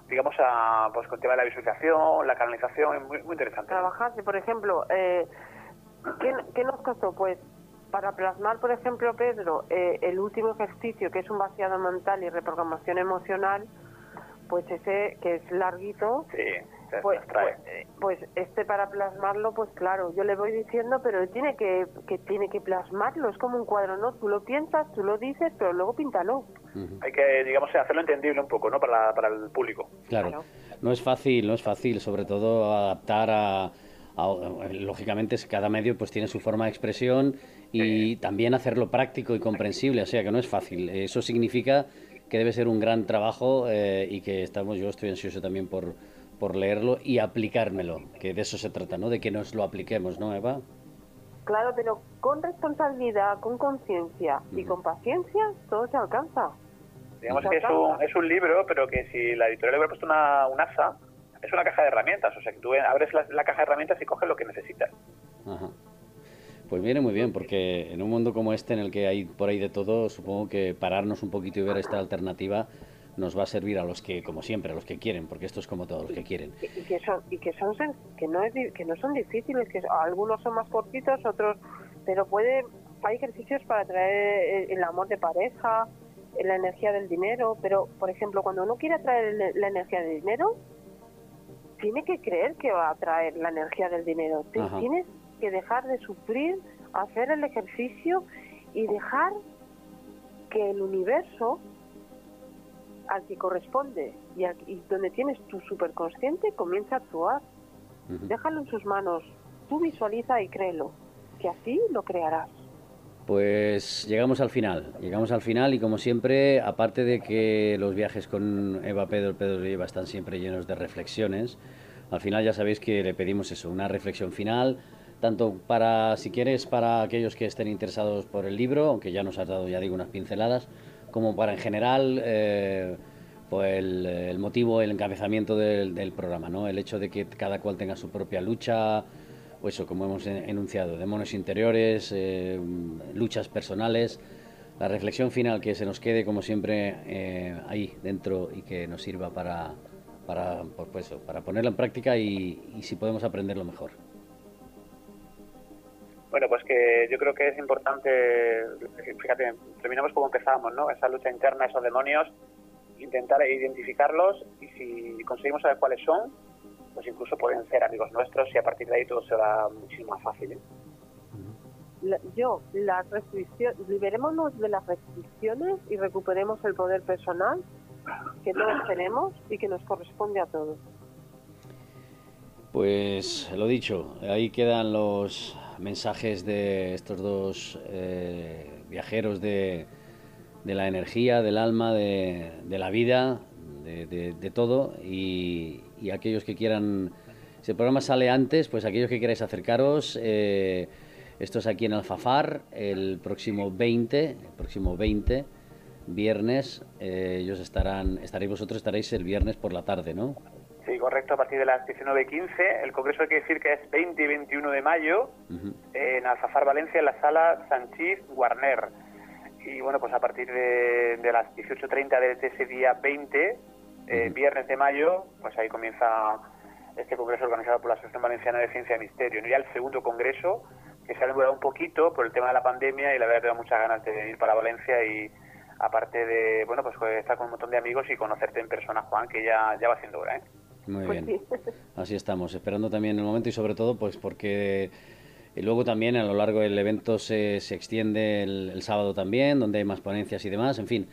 digamos a pues con tema de la visualización, la canalización, es muy, muy interesante. Trabajarse, por ejemplo, eh, ¿qué, ¿qué nos costó? Pues para plasmar, por ejemplo, Pedro, eh, el último ejercicio, que es un vaciado mental y reprogramación emocional, pues ese que es larguito, pues, pues, pues, este para plasmarlo, pues claro, yo le voy diciendo, pero tiene que, que tiene que plasmarlo, es como un cuadro, ¿no? Tú lo piensas, tú lo dices, pero luego píntalo. Hay que, digamos, hacerlo entendible un poco, ¿no? Para, para el público. claro, no es fácil, no es fácil, sobre todo adaptar a lógicamente cada medio pues tiene su forma de expresión y también hacerlo práctico y comprensible, o sea que no es fácil. Eso significa que debe ser un gran trabajo eh, y que estamos, yo estoy ansioso también por, por leerlo y aplicármelo, que de eso se trata, ¿no? De que nos lo apliquemos, ¿no, Eva? Claro, pero con responsabilidad, con conciencia y con paciencia, todo se alcanza. Digamos que es un, es un libro, pero que si la editorial le hubiera puesto una, un asa, es una caja de herramientas. O sea, que tú abres la, caja de herramientas y coges lo que necesitas. Pues viene muy bien, porque en un mundo como este, en el que hay por ahí de todo, supongo que pararnos un poquito y ver esta alternativa nos va a servir a los que, como siempre, a los que quieren, porque esto es como todos los que quieren. Y, que son, y que son que no, es, que no son difíciles, que algunos son más cortitos, otros, pero puede, hay ejercicios para traer el amor de pareja, la energía del dinero, pero por ejemplo, cuando uno quiere atraer la energía del dinero, tiene que creer que va a atraer la energía del dinero. Tienes que dejar de sufrir, hacer el ejercicio y dejar que el universo al que corresponde y, donde tienes tu superconsciente comience a actuar. Déjalo en sus manos. Tú visualiza y créelo, que así lo crearás. Pues llegamos al final, llegamos al final y como siempre, aparte de que los viajes con Eva Pedro, Pedro Eva están siempre llenos de reflexiones, al final ya sabéis que le pedimos eso, una reflexión final, tanto para, si quieres, para aquellos que estén interesados por el libro, aunque ya nos has dado, ya digo, unas pinceladas, como para en general, eh, pues el, motivo, el encabezamiento del, del programa, ¿no? El hecho de que cada cual tenga su propia lucha, pues eso, como hemos enunciado, demonios interiores, eh, luchas personales, la reflexión final que se nos quede como siempre eh, ahí dentro y que nos sirva para, para, pues para ponerlo en práctica y, si podemos aprenderlo mejor. Bueno, pues que yo creo que es importante, fíjate, terminamos como empezamos, ¿no? Esa lucha interna, esos demonios, intentar identificarlos y si conseguimos saber cuáles son, pues incluso pueden ser amigos nuestros y a partir de ahí todo será muchísimo más fácil. ¿eh? yo, las restricciones, liberémonos de las restricciones y recuperemos el poder personal que todos tenemos y que nos corresponde a todos. Pues lo dicho, ahí quedan los mensajes de estos dos eh, viajeros de, de, la energía, del alma, de, la vida, de, todo y, aquellos que quieran, si el programa sale antes, pues aquellos que queráis acercaros, eh, esto es aquí en Alfafar, el próximo 20, el próximo 20, viernes, eh, ellos estarán, estaréis vosotros estaréis el viernes por la tarde, ¿no? Sí, correcto, a partir de las 19.15. El congreso hay que decir que es 20 y 21 de mayo en Alfafar, Valencia, en la sala Sanchís Guarner. Y bueno, pues a partir de, de las 18.30 de ese día 20 eh, viernes de mayo, pues ahí comienza este congreso organizado por la Asociación Valenciana de Ciencia y Misterio. ¿no? Ya el segundo congreso, que se ha demorado un poquito por el tema de la pandemia y la verdad tengo muchas ganas de ir para Valencia y aparte de, bueno, pues estar con un montón de amigos y conocerte en persona, Juan, que ya, ya va siendo hora, ¿eh? Muy pues bien. Así estamos, esperando también el momento y sobre todo pues porque y luego también a lo largo del evento se, se extiende el, sábado también, donde hay más ponencias y demás, en fin,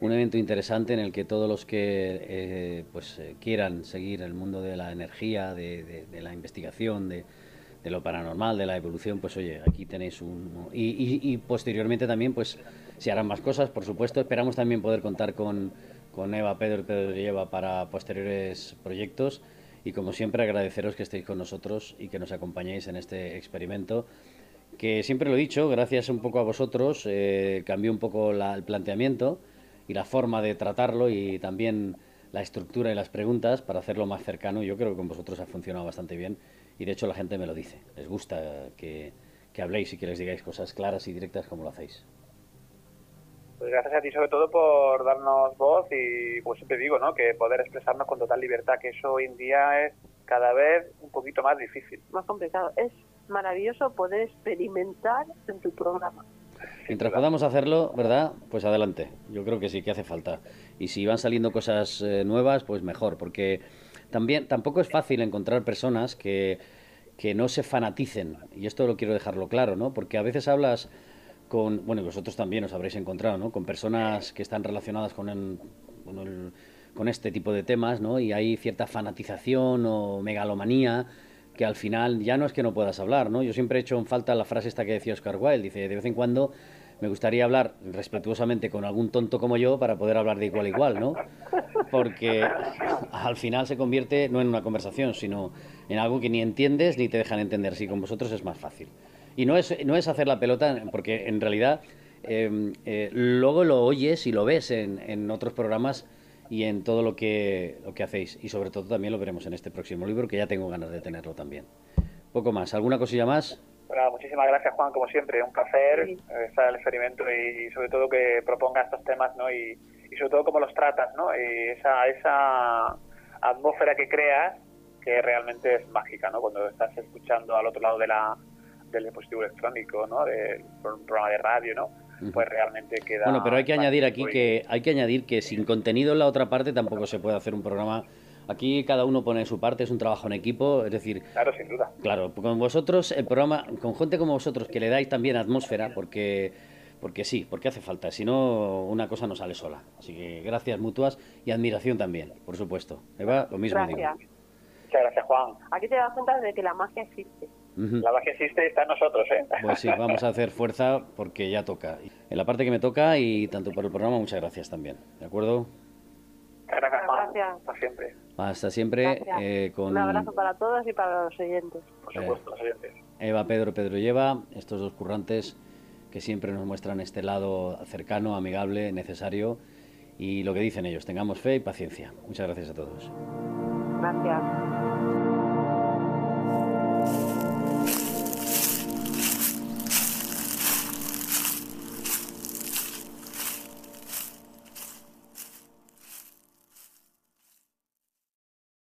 un evento interesante en el que todos los que eh, pues eh, quieran seguir el mundo de la energía, de, la investigación, de, lo paranormal, de la evolución, pues oye, aquí tenéis un... Y, posteriormente también pues se harán más cosas, por supuesto. Esperamos también poder contar con, con Eva, Pedro y Pedro y Eva para posteriores proyectos. Y como siempre agradeceros que estéis con nosotros y que nos acompañéis en este experimento que siempre lo he dicho, gracias un poco a vosotros, eh, cambió un poco el planteamiento y la forma de tratarlo y también la estructura y las preguntas para hacerlo más cercano. Yo creo que con vosotros ha funcionado bastante bien y de hecho la gente me lo dice. Les gusta que, que habléis y que les digáis cosas claras y directas como lo hacéis. Pues gracias a ti sobre todo por darnos voz y pues siempre digo, ¿no? Que poder expresarnos con total libertad, que eso hoy en día es cada vez un poquito más difícil. Más complicado. Es maravilloso poder experimentar en tu programa. Mientras podamos hacerlo, ¿verdad? Pues adelante. Yo creo que sí que hace falta. Y si van saliendo cosas eh, nuevas, pues mejor, porque también tampoco es fácil encontrar personas que, que no se fanaticen. Y esto lo quiero dejarlo claro, ¿no? Porque a veces hablas con, bueno, vosotros también os habréis encontrado, ¿no? Con personas que están relacionadas con, con, este tipo de temas, ¿no? Y hay cierta fanatización o megalomanía que al final ya no es que no puedas hablar, ¿no? Yo siempre he hecho en falta la frase esta que decía Oscar Wilde, dice, de vez en cuando me gustaría hablar respetuosamente con algún tonto como yo para poder hablar de igual a igual, ¿no? Porque al final se convierte no en una conversación, sino en algo que ni entiendes ni te dejan entender. Si con vosotros es más fácil. Y no es, no es hacer la pelota, porque en realidad em, eh, luego lo oyes y lo ves en, en otros programas y en todo lo que, lo que hacéis. Y sobre todo también lo veremos en este próximo libro, que ya tengo ganas de tenerlo también. Poco más. ¿Alguna cosilla más? Bueno, muchísimas gracias, Juan, como siempre. Un placer estar en el experimento y, sobre todo que proponga estos temas, ¿no? Y, sobre todo cómo los tratas, ¿no? Y esa, esa atmósfera que creas que realmente es mágica, ¿no? Cuando estás escuchando al otro lado de la, del dispositivo electrónico, ¿no? Del programa de radio, ¿no? pues realmente queda... Bueno, pero hay que añadir aquí que hay que añadir que sin contenido en la otra parte tampoco se puede hacer un programa Aquí cada uno pone su parte, es un trabajo en equipo, es decir... Claro, sin duda. Claro, con vosotros, el programa, con gente como vosotros, que le dais también atmósfera, porque, porque sí, porque hace falta, si no, una cosa no sale sola. Así que gracias mutuas y admiración también, por supuesto. Eva, lo mismo gracias. Muchas gracias, Juan. Aquí te das cuenta de que la magia existe. La magia existe y está en nosotros, ¿eh? Pues sí, vamos a hacer fuerza porque ya toca. En la parte que me toca y tanto por el programa, muchas gracias también. ¿De acuerdo? Gracias, Hasta siempre. Hasta siempre. Eh, con... Un abrazo para todos y para los oyentes. Por supuesto, los oyentes. Eva, Pedro, Pedro lleva estos dos currantes que siempre nos muestran este lado cercano, amigable, necesario y lo que dicen ellos, tengamos fe y paciencia. Muchas gracias a todos. Gracias.